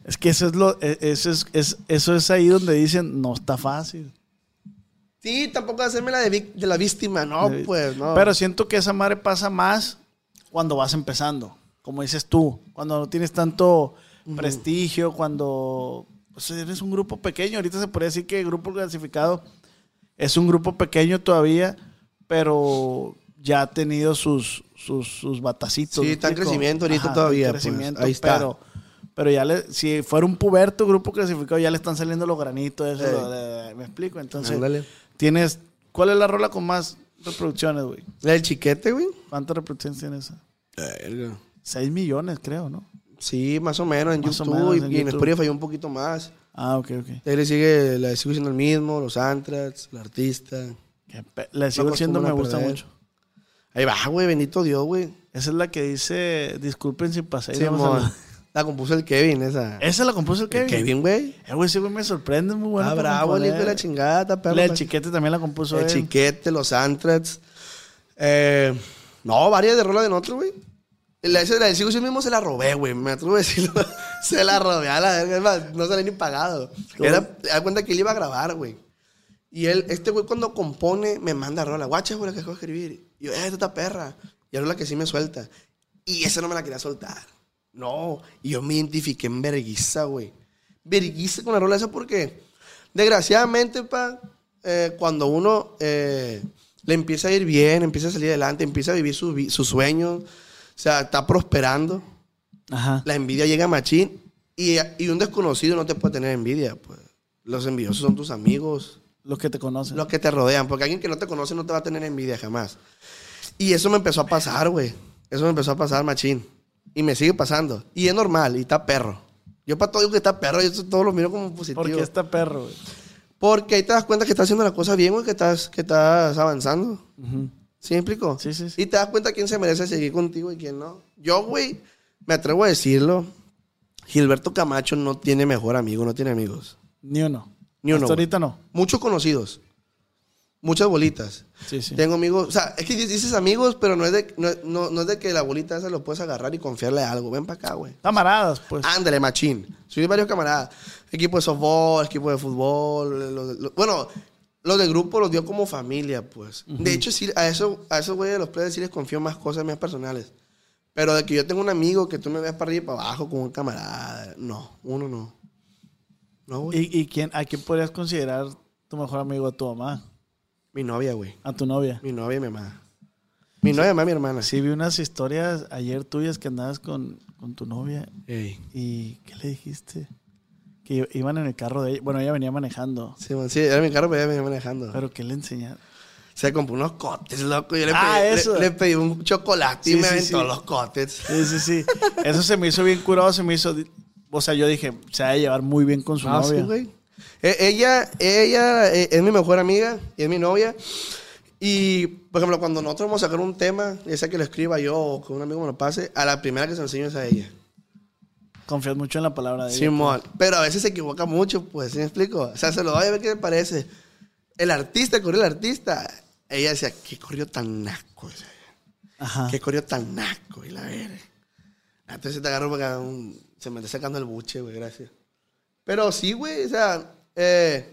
es que eso es lo, e- eso es, es- eso es ahí donde dicen, no está fácil. Sí, tampoco hacerme la de, vic- de la víctima, no, pues, no. Pero siento que esa madre pasa más cuando vas empezando, como dices tú, cuando no tienes tanto prestigio, cuando pues, eres un grupo pequeño. Ahorita se podría decir que el grupo clasificado es un grupo pequeño todavía, pero ya ha tenido sus, sus, sus batacitos. Sí, ¿me está en crecimiento ahorita está en todavía, pues, ahí está. Pero, pero ya le, si fuera un puberto grupo clasificado, ya le están saliendo los granitos. Eso, lo de- ¿Me explico? Entonces, Ándale. tienes. ¿Cuál es la rola con más reproducciones, güey? La del chiquete, güey. ¿Cuántas reproducciones tiene esa? Verga. 6 millones, creo, ¿no? Sí, más o menos en Más YouTube menos y, en y en YouTube. Spotify un poquito más. Ah, ok, ok. Ahí le sigue, le sigo siendo el mismo, los Antrax, el artista. La sigo diciendo, me acostumbran a gusta perder. mucho. Ahí va, güey, bendito Dios, güey. Esa es la que dice, disculpen si pasé. Sí, vamos a mon. hablar". La compuso el Kevin, esa. Esa la compuso el Kevin. Kevin, güey. Eh, güey, ese güey me sorprende, muy bueno. ah, bravo, el hijo de la chingada, perro. La pa- chiquete también la compuso El él. chiquete, los Antrax. Eh, no, varias de rola de nosotros, güey. La, esa- la del Sigo yo mismo se la robé, güey. Me atrevo a decirlo. [laughs] se la robé a la verga. No se la ni pagado. Era, da cuenta que él iba a grabar, güey. Y él, este güey cuando compone, me manda rola. Guacha, güey, la que acabo de escribir. Y yo, eh, esta perra. Y ahora la que sí me suelta. Y esa no me la quería soltar. No. Y yo me identifiqué en verguiza, güey. Verguiza con la rola esa porque, desgraciadamente, pa, eh, cuando uno eh, le empieza a ir bien, empieza a salir adelante, empieza a vivir sus sus sueños, sea, está prosperando, Ajá. la envidia llega a machín y, y un desconocido no te puede tener envidia, pues. Los envidiosos son tus amigos, Los que te conocen. los que te rodean, porque alguien que no te conoce no te va a tener envidia jamás. Y eso me empezó a pasar, güey. Eso me empezó a pasar, machín. Y me sigue pasando. Y es normal, y está perro. Yo para todo digo que está perro, yo todo lo miro como positivo. Porque está perro, güey. Porque ahí te das cuenta que estás haciendo la cosa bien, güey, que estás, que estás avanzando. ¿Sí me explico? Sí, sí, sí. Y te das cuenta quién se merece seguir contigo y quién no. Yo, güey, me atrevo a decirlo. Gilberto Camacho no tiene mejor amigo, no tiene amigos. Ni uno. Ni uno, Hasta ahorita no. Muchos conocidos. Muchas bolitas. Sí, sí. Tengo amigos, o sea, es que dices amigos, pero no es de, no, no- no es de que la bolita esa lo puedes agarrar y confiarle algo. Ven para acá, güey. Camaradas, pues. Ándale, machín. Soy de varios camaradas. Equipo de softball, equipo de fútbol. los- los- bueno, los de grupo los dio como familia, pues. De hecho, sí, a eso, a esos güeyes de los players sí les confío más cosas mías personales. Pero de que yo tengo un amigo que tú me veas para arriba y para abajo con un camarada, no, uno no. No, güey. ¿Y, y quién, a quién podrías considerar tu mejor amigo a tu mamá? Mi novia, güey. A tu novia. Mi novia y mi mamá. Mi novia, mi mamá, mi hermana. Sí, vi unas historias ayer tuyas que andabas con, con tu novia. Ey. ¿Y qué le dijiste? Que iban en el carro de ella. Bueno, ella venía manejando. Sí, man, sí, era mi carro, pero ella venía manejando. Pero ¿qué le enseñaron? Se compró unos cotes, loco. Yo le Ah, pedí, eso. Le, pedí un chocolate y me sí, aventó sí. los cotes. Sí, sí, sí. Eso se me hizo bien curado, se me hizo... O sea, yo dije, se va a llevar muy bien con su Ah, novia. güey. E- ella, ella eh, es mi mejor amiga y es mi novia. Y, por ejemplo, cuando nosotros vamos a sacar un tema, ya sea que lo escriba yo o que un amigo me lo pase, a la primera que se lo enseño es a ella. Confías mucho en la palabra de ella. Simón. Pero a veces se equivoca mucho, pues, ¿sí me explico? O sea, se lo doy a ver qué le parece. El artista, corrió el artista. Ella decía, qué corrió tan naco. Ajá. Qué corrió tan naco. Y la verga. Entonces te agarro porque un- se me está sacando el buche, güey, gracias. Pero sí, güey, o sea, eh,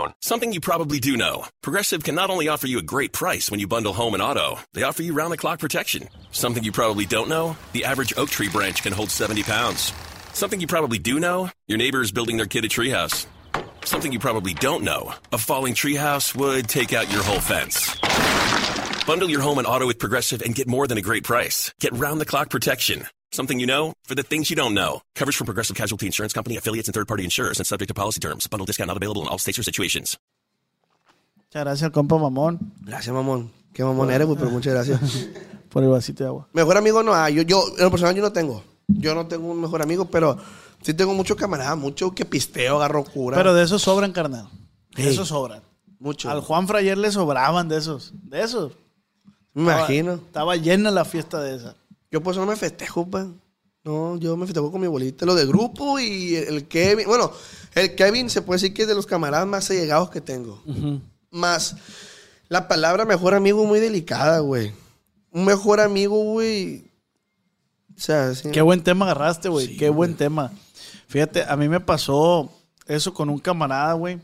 Something you probably do know. Progressive can not only offer you a great price when you bundle home and auto, they offer you round the clock protection. Something you probably don't know. The average oak tree branch can hold 70 pounds. Something you probably do know. Your neighbor is building their kid a treehouse. Something you probably don't know. A falling treehouse would take out your whole fence. Bundle your home and auto with Progressive and get more than a great price. Get round the clock protection. Something you know for the things you don't know. Coverage from Progressive Casualty Insurance Company, affiliates, and third party insurers and subject to policy terms. Bundle discount not available in all states or situations. Muchas gracias al compa mamón gracias, mamón. Qué mamón eres, güey, pero muchas gracias. [laughs] por el vasito de agua. Mejor amigo no hay. Yo, yo, en lo personal, yo no tengo. Yo no tengo un mejor amigo, pero sí tengo muchos camaradas, mucho que pisteo, agarro cura. Pero de esos sobran, carnal. De Sí. esos sobran. mucho. Al Juan Frayer le sobraban de esos. De esos. Me imagino. Estaba, estaba llena la fiesta de esa. Yo por eso no me festejo, pa. No, yo me festejo con mi abuelita. Lo de grupo y el Kevin. Bueno, el Kevin se puede decir que es de los camaradas más allegados que tengo. Más la palabra mejor amigo muy delicada, güey. Un mejor amigo, güey. O sea, sí. Qué buen tema agarraste, güey. Sí, Qué buen tema. Fíjate, a mí me pasó eso con un camarada, güey.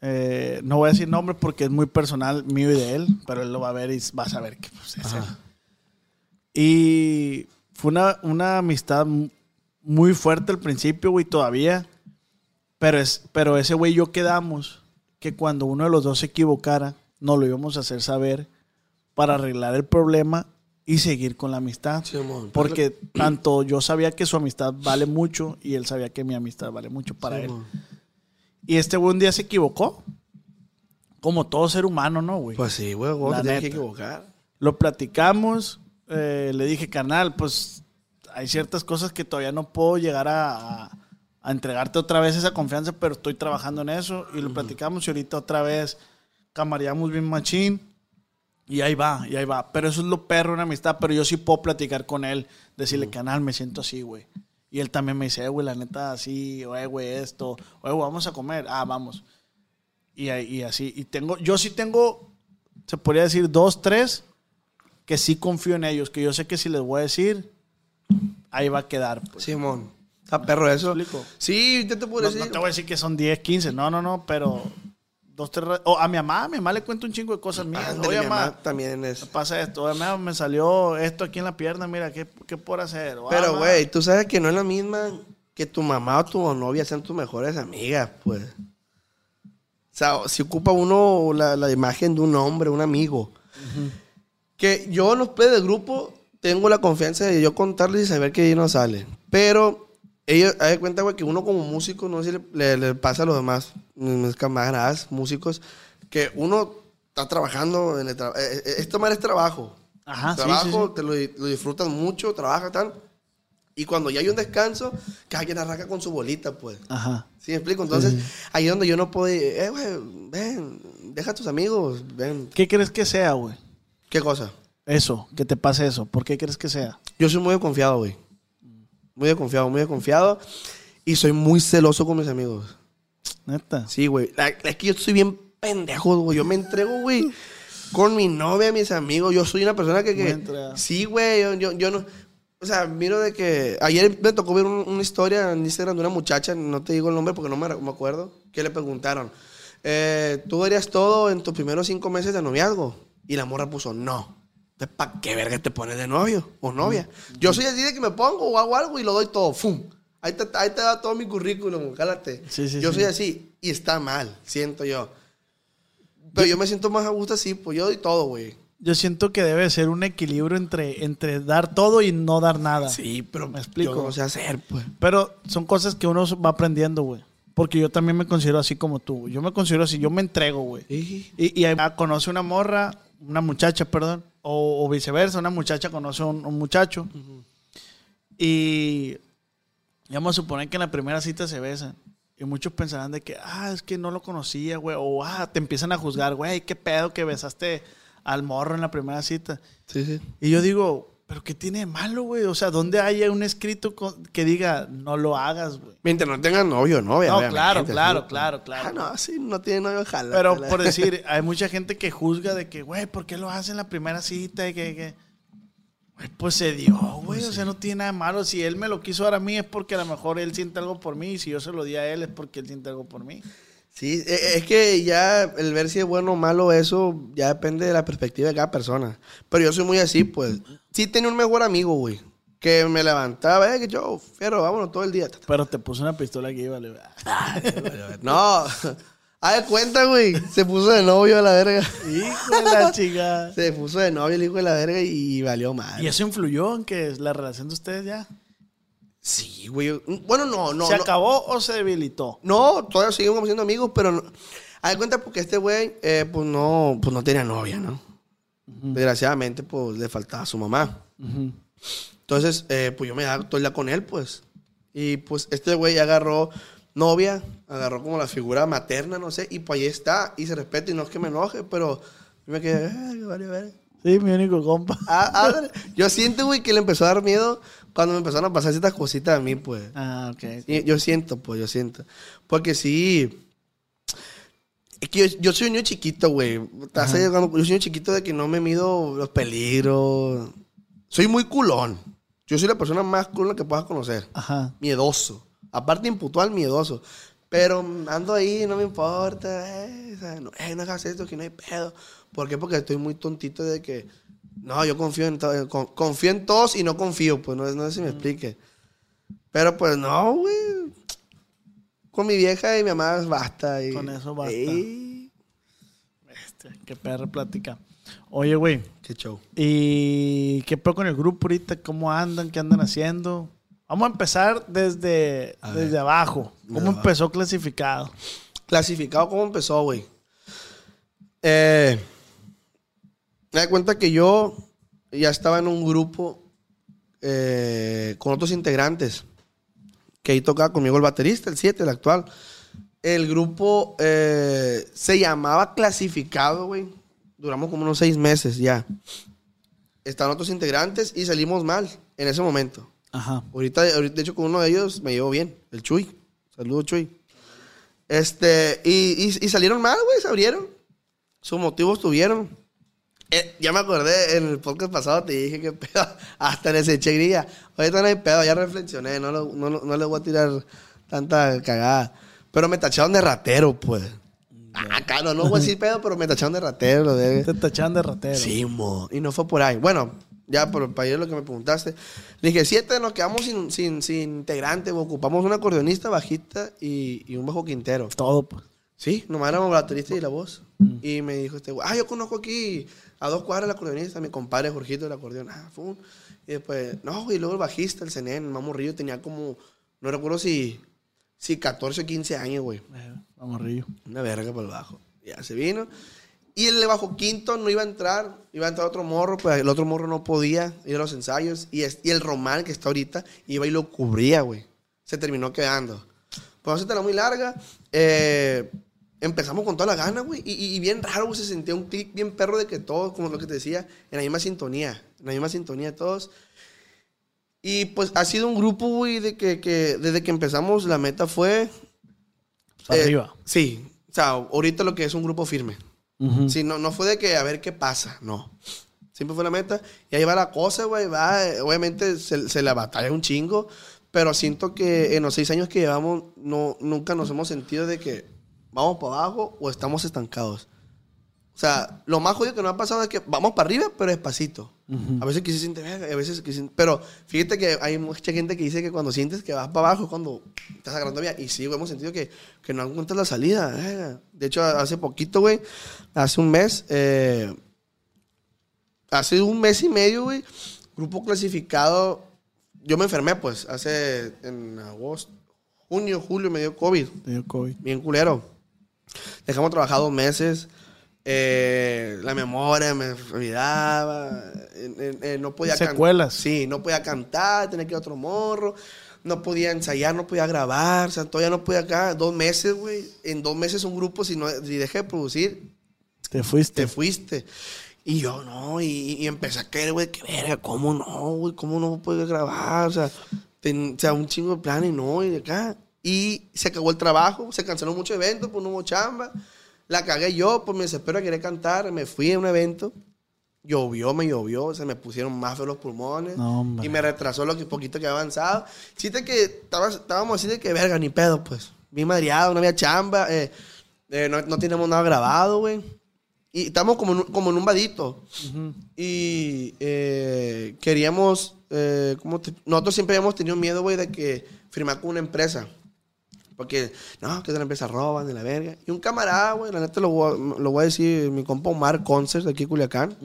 Eh, no voy a decir nombre porque es muy personal mío y de él, pero él lo va a ver y va a saber que pues, es él. Y fue una, una amistad mu- muy fuerte al principio, güey, todavía. Pero, es, pero ese güey y yo quedamos que cuando uno de los dos se equivocara, nos lo íbamos a hacer saber para arreglar el problema y seguir con la amistad. Porque tanto yo sabía que su amistad vale mucho y él sabía que mi amistad vale mucho para él. Y este güey un día se equivocó. Como todo ser humano, ¿no, güey? Pues sí, güey, vos te que equivocar. Lo platicamos. Eh, le dije, canal, pues hay ciertas cosas que todavía no puedo llegar a, a- a entregarte otra vez esa confianza, pero estoy trabajando en eso. Y lo platicamos y ahorita otra vez camareamos bien machín. Y ahí va, y ahí va. Pero eso es lo perro, una amistad. Pero yo sí puedo platicar con él, decirle, canal, me siento así, güey. Y él también me dice, eh, güey, la neta, así, oye, güey, esto, oye, güey, vamos a comer. Ah, vamos. Y, y así. Y tengo, yo sí tengo, se podría decir, dos, tres, que sí confío en ellos, que yo sé que si les voy a decir, ahí va a quedar. pues. Simón. Está perro eso. ¿Me explico? Sí, yo te puedo No, decir. no te voy a decir que son 10, 15, no, no, no, pero dos, tres. a mi mamá, a mi mamá le cuento un chingo de cosas mías. Ándale, Oye, mi mamá mamá, también es. pasa esto. Oye, mamá, me salió esto aquí en la pierna, mira, ¿qué, qué puedo hacer? Ah, Pero, mamá, güey, tú sabes que no es la misma que tu mamá o tu novia sean tus mejores amigas, pues. O sea, si ocupa uno la, la imagen de un hombre, un amigo. Que yo en los play del grupo tengo la confianza de yo contarles y saber que ahí no sale. Pero ellos, de cuenta, güey, que uno como músico, no sé si le, le- le pasa a los demás, mis camaradas, músicos, que uno está trabajando en el trabajo. Esto más es trabajo. Ajá, sí, trabajo, sí, sí. te lo, lo disfrutas mucho, trabajas tal. Y cuando ya hay un descanso, cada quien arranca con su bolita, pues. Ajá. ¿Sí me explico? Entonces, ahí es donde yo no puedo ir, eh, güey, ven, deja a tus amigos, ven. ¿Qué crees que sea, güey? ¿Qué cosa? Eso, que te pase eso. ¿Por qué crees que sea? Yo soy muy desconfiado, güey. Muy desconfiado, muy desconfiado. Y soy muy celoso con mis amigos. Neta. Sí, güey. Es que yo soy bien pendejo, güey. Yo me entrego, güey. Con mi novia, mis amigos. Yo soy una persona que... Que sí, güey. Yo, yo, yo no... O sea, miro de que... Ayer me tocó ver un- una historia en Instagram de una muchacha, no te digo el nombre porque no me, me acuerdo, que le preguntaron, eh, ¿tú harías todo en tus primeros cinco meses de noviazgo? Y la morra puso, no. Entonces, ¿para qué verga te pones de novio o novia? Yo soy así de que me pongo o hago algo y lo doy todo. ¡Fum! Ahí te, ahí te da todo mi currículum, cálate. Sí, sí, yo sí. soy así y está mal, siento yo. Pero yo me siento más a gusto así, pues yo doy todo, güey. Yo siento que debe ser un equilibrio entre, entre dar todo y no dar nada. Sí, pero me explico. Yo no sé hacer, pues. Pero son cosas que uno va aprendiendo, güey. Porque yo también me considero así como tú. güey. Yo me considero así, yo me entrego, güey. Sí. Y, y ahí conoce una morra, una muchacha, perdón, o, o viceversa, una muchacha conoce a un, un muchacho. Y vamos a suponer que en la primera cita se besan. Y muchos pensarán de que, ah, es que no lo conocía, güey. O, ah, te empiezan a juzgar, güey, qué pedo que besaste al morro en la primera cita. Sí, sí. Y yo digo, ¿pero qué tiene de malo, güey? O sea, ¿dónde hay un escrito que diga, no lo hagas, güey? Mientras no tengan novio, novia. No, claro, claro, claro, claro. Ah, no, sí, no tiene novio, ojalá. Pero por [laughs] decir, hay mucha gente que juzga de que, güey, ¿por qué lo hace en la primera cita? Y que, que- Güey, pues se dio, güey. O sea, no tiene nada de malo. Si él me lo quiso dar a mí es porque a lo mejor él siente algo por mí. Y si yo se lo di a él es porque él siente algo por mí. Sí, e- es que ya el ver si es bueno o malo, eso ya depende de la perspectiva de cada persona. Pero yo soy muy así, pues. Sí tenía un mejor amigo, güey. Que me levantaba, eh, que yo, fiero, vámonos todo el día. Pero te puso una pistola aquí, vale. [laughs] No, haz de cuenta, güey. Se puso de novio a la verga. Hijo de la chica. Se puso de novio el hijo de la verga y valió mal. ¿Y eso influyó en que la relación de ustedes ya Sí, güey. Bueno, no, no. se no. acabó o se debilitó? No, todavía seguimos siendo amigos, pero no. De cuenta porque este güey, eh, pues no, pues no tenía novia, ¿no? Desgraciadamente, pues le faltaba a su mamá. Entonces, eh, pues yo me daba todo el día con él, pues. Y pues este güey agarró novia, agarró como la figura materna, no sé, y pues ahí está, y se respeta, y no es que me enoje, pero yo me quedé, ay, vale, vale. Sí, mi único compa. Ah, yo siento, güey, que le empezó a dar miedo cuando me empezaron a pasar ciertas cositas a mí, pues. Ah, ok. Sí, yo siento, pues, yo siento. Porque sí. Es que yo, yo soy un niño chiquito, güey. Yo soy un niño chiquito de que no me mido los peligros. Soy muy culón. Yo soy la persona más culona que puedas conocer. Ajá. Miedoso. Aparte, impuntual, miedoso. Pero ando ahí, no me importa. Eh, no, eh, no hagas esto, que no hay pedo. ¿Por qué? Porque estoy muy tontito de que. No, yo confío en, to- con- confío en todos y no confío. Pues no, no sé si me explique. Pero pues no, güey. Con mi vieja y mi mamá basta. y- Con eso basta. Sí. Este, qué perra plática. Oye, güey. Qué show. ¿Y qué pedo con el grupo ahorita? ¿Cómo andan? ¿Qué andan haciendo? Vamos a empezar desde, A ver. desde abajo. ¿Cómo empezó clasificado? Clasificado, ¿cómo empezó, güey? Eh, me da cuenta que yo ya estaba en un grupo eh, con otros integrantes. Que ahí tocaba conmigo el baterista, el 7, el actual. El grupo eh, se llamaba Clasificado, güey. Duramos como unos seis meses ya. Estaban otros integrantes y salimos mal en ese momento. Ajá. Ahorita, ahorita, de hecho, con uno de ellos me llevo bien, el Chuy. Saludos, Chuy. Este, y, y- y salieron mal, güey, se abrieron. Sus motivos tuvieron. Eh, ya me acordé, en el podcast pasado te dije que [laughs] pedo, hasta les eché grilla. Ahorita no hay pedo, ya reflexioné, no, lo- no, no le voy a tirar tanta cagada. Pero me tacharon de ratero, pues. Ah, claro, no voy a decir pedo, pero me tacharon de ratero, de... Te tachaban de ratero. Sí, mo. Y no fue por ahí. Bueno, ya por, para ir a lo que me preguntaste. Le dije, siete, nos quedamos sin, sin, sin integrante. Ocupamos un acordeonista, bajista y, y un bajo quintero. Todo, pues. Sí, nomás éramos la baterista y la voz. Y me dijo este güey, ah, yo conozco aquí a dos cuadras el acordeonista, mi compadre Jorgito del acordeón. Ah, un- Y después, no, y luego el bajista, el Zenén, el Mamo Río, tenía como, no recuerdo si, si 14 o 15 años, güey. Eh, Vamos, Río. Una verga por el bajo. Ya se vino. Y el de bajo quinto no iba a entrar, iba a entrar otro morro, pues el otro morro no podía ir a los ensayos. Y, es- y el Román, que está ahorita, iba y lo cubría, güey. Se terminó quedando. Pues no se muy larga. eh, empezamos con toda la gana, güey. Y, y- y bien raro, güey, se sentía un clic bien perro de que todos, como lo que te decía, en la misma sintonía. En la misma sintonía todos. Y pues ha sido un grupo, güey, de que, que desde que empezamos la meta fue Para eh, arriba. Sí. O sea, ahorita lo que es un grupo firme. Ujú. Sí, no, no fue de que a ver qué pasa, no. Siempre fue la meta. Y ahí va la cosa, güey. Va, eh, obviamente se, se la batalla un chingo. Pero siento que en los seis años que llevamos, no, nunca nos hemos sentido de que vamos para abajo o estamos estancados. O sea, lo más jodido que nos ha pasado es que vamos para arriba, pero despacito. A veces que se siente a veces que se siente- Pero fíjate que hay mucha gente que dice que cuando sientes que vas para abajo es cuando estás agarrando vía. Y sí, güey, hemos sentido que, que no encuentras la salida. verga. De hecho, hace poquito, güey, hace un mes, eh, hace un mes y medio, güey, grupo clasificado. Yo me enfermé, pues, hace en agosto, junio, julio me dio COVID Te dio COVID. bien culero. Dejamos trabajar dos meses. eh, la memoria me olvidaba. eh, eh, no podía can- Secuelas. Sí, no podía cantar, tenía que ir a otro morro. No podía ensayar, no podía grabar. O sea, todavía no podía acá. Dos meses, güey. En dos meses un grupo, si, no, si dejé de producir, Te fuiste. te fuiste. Y yo, no, y, y empecé a caer, güey, que verga, ¿cómo no, güey? ¿Cómo no puedo grabar? O sea, ten- o sea, un chingo de plan y no, y de acá. Y se acabó el trabajo, se canceló mucho evento, pues no hubo chamba. La cagué yo, pues me desespero a querer cantar, me fui a un evento. Llovió, me llovió, se me pusieron más feos los pulmones. No, y me retrasó lo que poquito que había avanzado. Chiste que estábamos así de que, verga, ni pedo, pues. Bien madreado, no había chamba, eh, eh, no, no teníamos nada grabado, güey. Y estamos como en como en un vadito. Y eh, queríamos, eh, ¿cómo te- nosotros siempre habíamos tenido miedo, güey, de que firmar con una empresa. Porque, no, que de la empresa roban, de la verga. Y un camarada, güey, la neta lo voy, a, lo voy a decir, mi compa Omar Concert de aquí en Culiacán.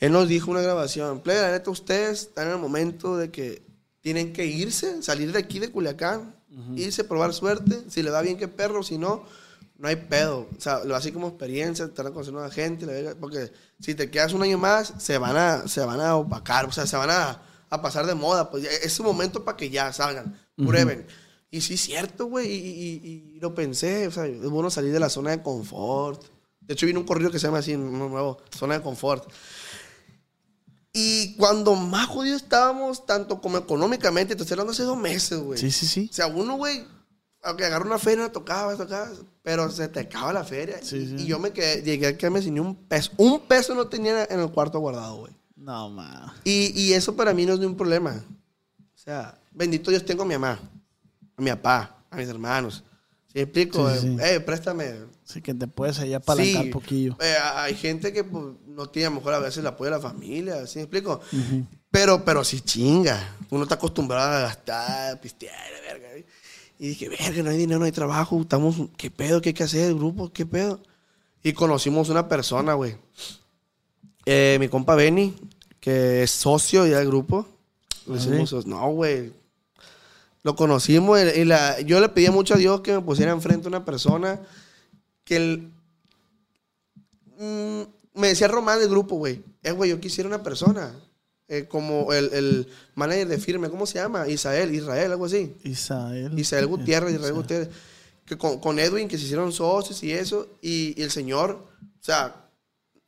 Él nos dijo una grabación, play, la neta, ustedes están en el momento de que tienen que irse, salir de aquí de Culiacán, irse, probar suerte. Si le va bien, qué perro, si no, no hay pedo. O sea, lo así como experiencia, estar a conocer nueva gente, la verga, porque si te quedas un año más, se van a, se van a opacar, o sea, se van a, a pasar de moda. Pues es su momento para que ya salgan, prueben. Y sí, es cierto, güey, y, y- y lo pensé, o sea, es bueno salir de la zona de confort. De hecho, viene un corrido que se llama así, nuevo, zona de confort. Y cuando más jodidos estábamos, tanto como económicamente, te estoy hablando hace dos meses, güey. Sí, sí, sí. O sea, uno, güey, aunque agarró una feria, tocaba, tocaba, pero se te acaba la feria. Sí, y, sí. y yo me quedé, llegué a quedarme sin ni un peso. Un peso no tenía en el cuarto guardado, güey. No, ma. Y, y eso para mí no es ni un problema. O sea, bendito Dios tengo a mi mamá, a mi papá, a mis hermanos. ¿Sí me explico? Sí, sí. Eh, préstame. Sí, que te puedes ahí apalancar un poquillo. eh, hay gente que pues, no tiene a lo mejor a veces el apoyo de la familia, ¿sí me explico? Pero, pero sí chinga. Uno está acostumbrado a gastar, a pistear, verga. Y dije, verga, no hay dinero, no hay trabajo, estamos, ¿qué pedo? ¿Qué hay que hacer? grupo? ¿Qué pedo? Y conocimos una persona, güey. Eh, mi compa Benny, que es socio ya del grupo. Lo ¿Ah, socio. No, güey. Lo conocimos y, la, yo le pedí mucho a Dios que me pusiera enfrente a una persona que el, Mm, me decía Román del grupo, güey. Eh, güey, yo quisiera una persona. eh, como el, el manager de firme, ¿cómo se llama? Israel, Israel, algo así. Isael. Israel Gutiérrez, Israel Gutiérrez. Que con, con Edwin, que se hicieron socios y eso. Y, y el señor, o sea,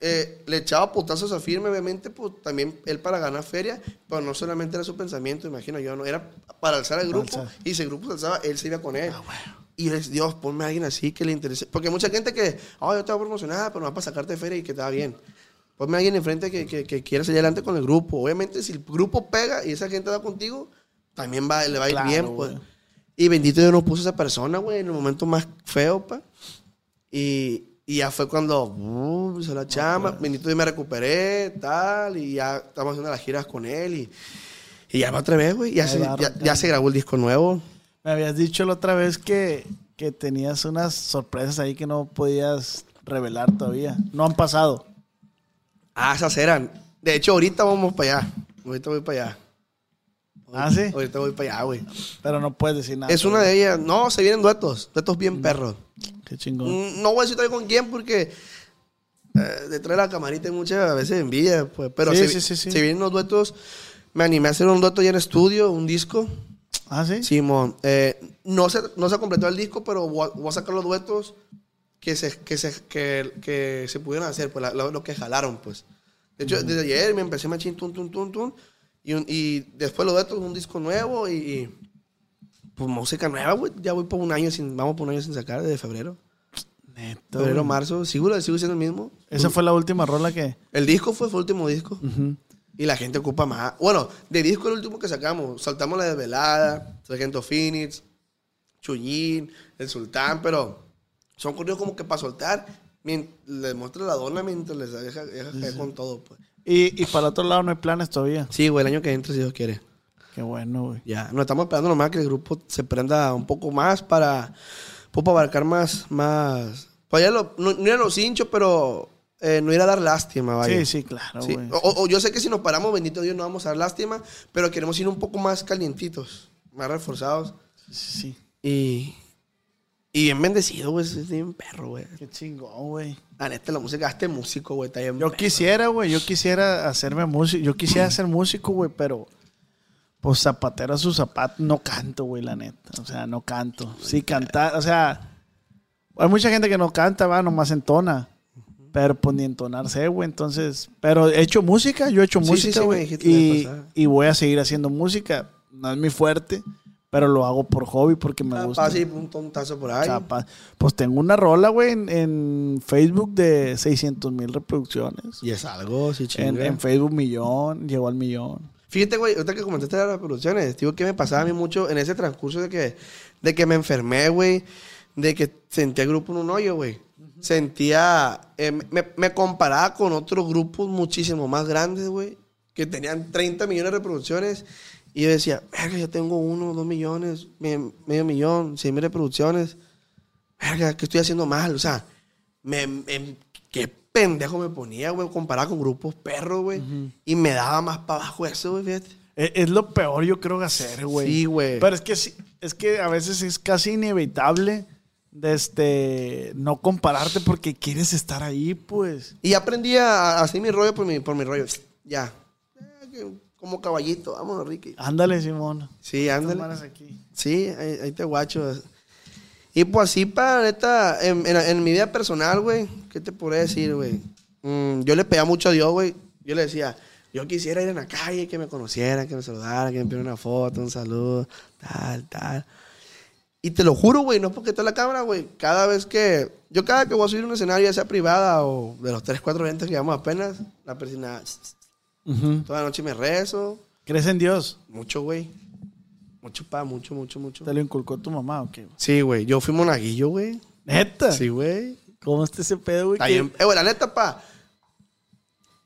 eh, le echaba putazos a firme, obviamente, pues también él para ganar feria, pero no solamente era su pensamiento, imagino yo, no, era para alzar el grupo, y si el grupo se alzaba, él se iba con él. Y yo le decía, Dios, ponme a alguien así que le interese. Porque hay mucha gente que, oh, yo te voy a promocionar, pero no va para sacarte feria y que te va bien. Ponme a alguien enfrente que, que, que quiera salir adelante con el grupo. Obviamente, si el grupo pega y esa gente va contigo, también va, le va a ir Claro, bien, pues. Y bendito Dios nos puso esa persona, güey, en el momento más feo, pa. Y, y ya fue cuando uh, hizo la chamba. Bendito Dios me recuperé, tal. Y ya estamos haciendo las giras con él. Y, y ya va otra vez, güey. Ya, se, ya, ya se grabó el disco nuevo. Me habías dicho la otra vez que, que tenías unas sorpresas ahí que no podías revelar todavía. No han pasado. Ah, esas eran. De hecho, ahorita vamos para allá. Ahorita voy para allá. Ah, sí. Ahorita voy para allá, güey. Pero no puedes decir nada. Es una de ellas. No, se vienen duetos. Duetos bien perros. Qué chingón. Mm, No voy a decir con quién porque eh, detrás de la camarita hay muchas a veces envidia, pues. Pero Sí, se, sí, sí, se vienen unos duetos. Me animé a hacer un dueto ya en estudio, un disco. Ah, sí. Simón, eh, no, se, no se completó el disco, pero voy a, voy a sacar los duetos que se, que se, que, que se pudieron hacer, pues la- lo, lo que jalaron, pues. De hecho, desde ayer me empecé machín, tun, tun, tun, tun. Y, un- y después los duetos, un disco nuevo y, y, pues música nueva, güey. Ya voy por un año sin, vamos por un año sin sacar, desde febrero. Neto, Febrero, marzo, seguro, sigo siendo el mismo. Esa fue la última rola que. El disco fue, fue el último disco. Y la gente ocupa más. Bueno, de disco el último que sacamos. Saltamos la desvelada, Sargento Phoenix, Chullín, El Sultán, pero son corridos como que para soltar les muestra la dona mientras les deja, deja caer con todo, pues. Y, y para el otro lado no hay planes todavía. Sí, güey, el año que entra, si Dios quiere. Qué bueno, güey. Ya, nos estamos esperando nomás que el grupo se prenda un poco más para, pues, para abarcar más, más. Pues ya lo, no, no ir a los hinchos, pero eh, no ir a dar lástima, vaya. Sí, sí, claro, Sí. güey. O, o- yo sé que si nos paramos, bendito Dios, no vamos a dar lástima, pero queremos ir un poco más calientitos, más reforzados. Sí, sí. Y, y bien bendecido, güey. Es bien perro, güey. Qué chingón, güey. La neta, la música, este músico, güey, está bien Yo perro. quisiera, güey, yo quisiera hacerme músico. Yo quisiera ser músico, güey, pero pues zapatero a su zapato. No canto, güey, la neta. O sea, no canto. Sí, cantar, o sea, hay mucha gente que no canta, va, nomás entona. Pero pues ni entonar sé, güey. Entonces, pero he hecho música, yo he hecho Sí, música, güey. y, voy a seguir haciendo música. No es mi fuerte, pero lo hago por hobby porque me Ah, gusta. pa, sí, un tontazo por ahí. Pues tengo una rola, güey, en, en Facebook de 600 mil reproducciones. Y es algo, sí, En, chinga. en Facebook millón, llegó al millón. Fíjate, güey, ahorita que comentaste las reproducciones, digo que me pasaba a mí mucho en ese transcurso de que, de que me enfermé, güey, de que sentía el grupo en un hoyo, güey. Sentía, eh, me, me comparaba con otros grupos muchísimo más grandes, güey, que tenían 30 millones de reproducciones. Y yo decía, verga, yo tengo uno, dos millones, me- medio millón, seis mil reproducciones. Verga, ¿qué estoy haciendo mal? O sea, me, me- qué pendejo me ponía, güey, comparado con grupos perros, güey. Y me daba más para abajo eso, güey, fíjate. Es, es lo peor, yo creo, que hacer, güey. Sí, güey. Pero es que sí, es que a veces es casi inevitable de este, no compararte porque quieres estar ahí, pues. Y aprendí a hacer mi rollo por mi, por mi rollo. Ya. Eh, Como caballito, vámonos, Ricky. Ándale, Simón. Sí, ándale. aquí. Sí, ahí, ahí te guacho. Y pues así, para neta, en, en- en mi vida personal, güey, ¿qué te podría decir, güey? Mm, yo le pedía mucho a Dios, güey. Yo le decía, yo quisiera ir en la calle, que me conocieran, que me saludaran, que me pidieran una foto, un saludo, tal, tal. Y te lo juro, güey, no es porque está la cámara, güey. Cada vez que, yo cada que voy a subir a un escenario, ya sea privada o de los 3, 4 eventos que llevamos apenas, la persona, Ujú. toda la noche me rezo. ¿Crees en Dios? Mucho, güey. Mucho, pa, mucho, mucho, mucho. ¿Te lo inculcó tu mamá o qué? güey? Sí, güey. Yo fui monaguillo, güey. ¿Neta? Sí, güey. ¿Cómo está ese pedo, güey? Está ¿Qué- bien. Eh, güey, la neta, pa.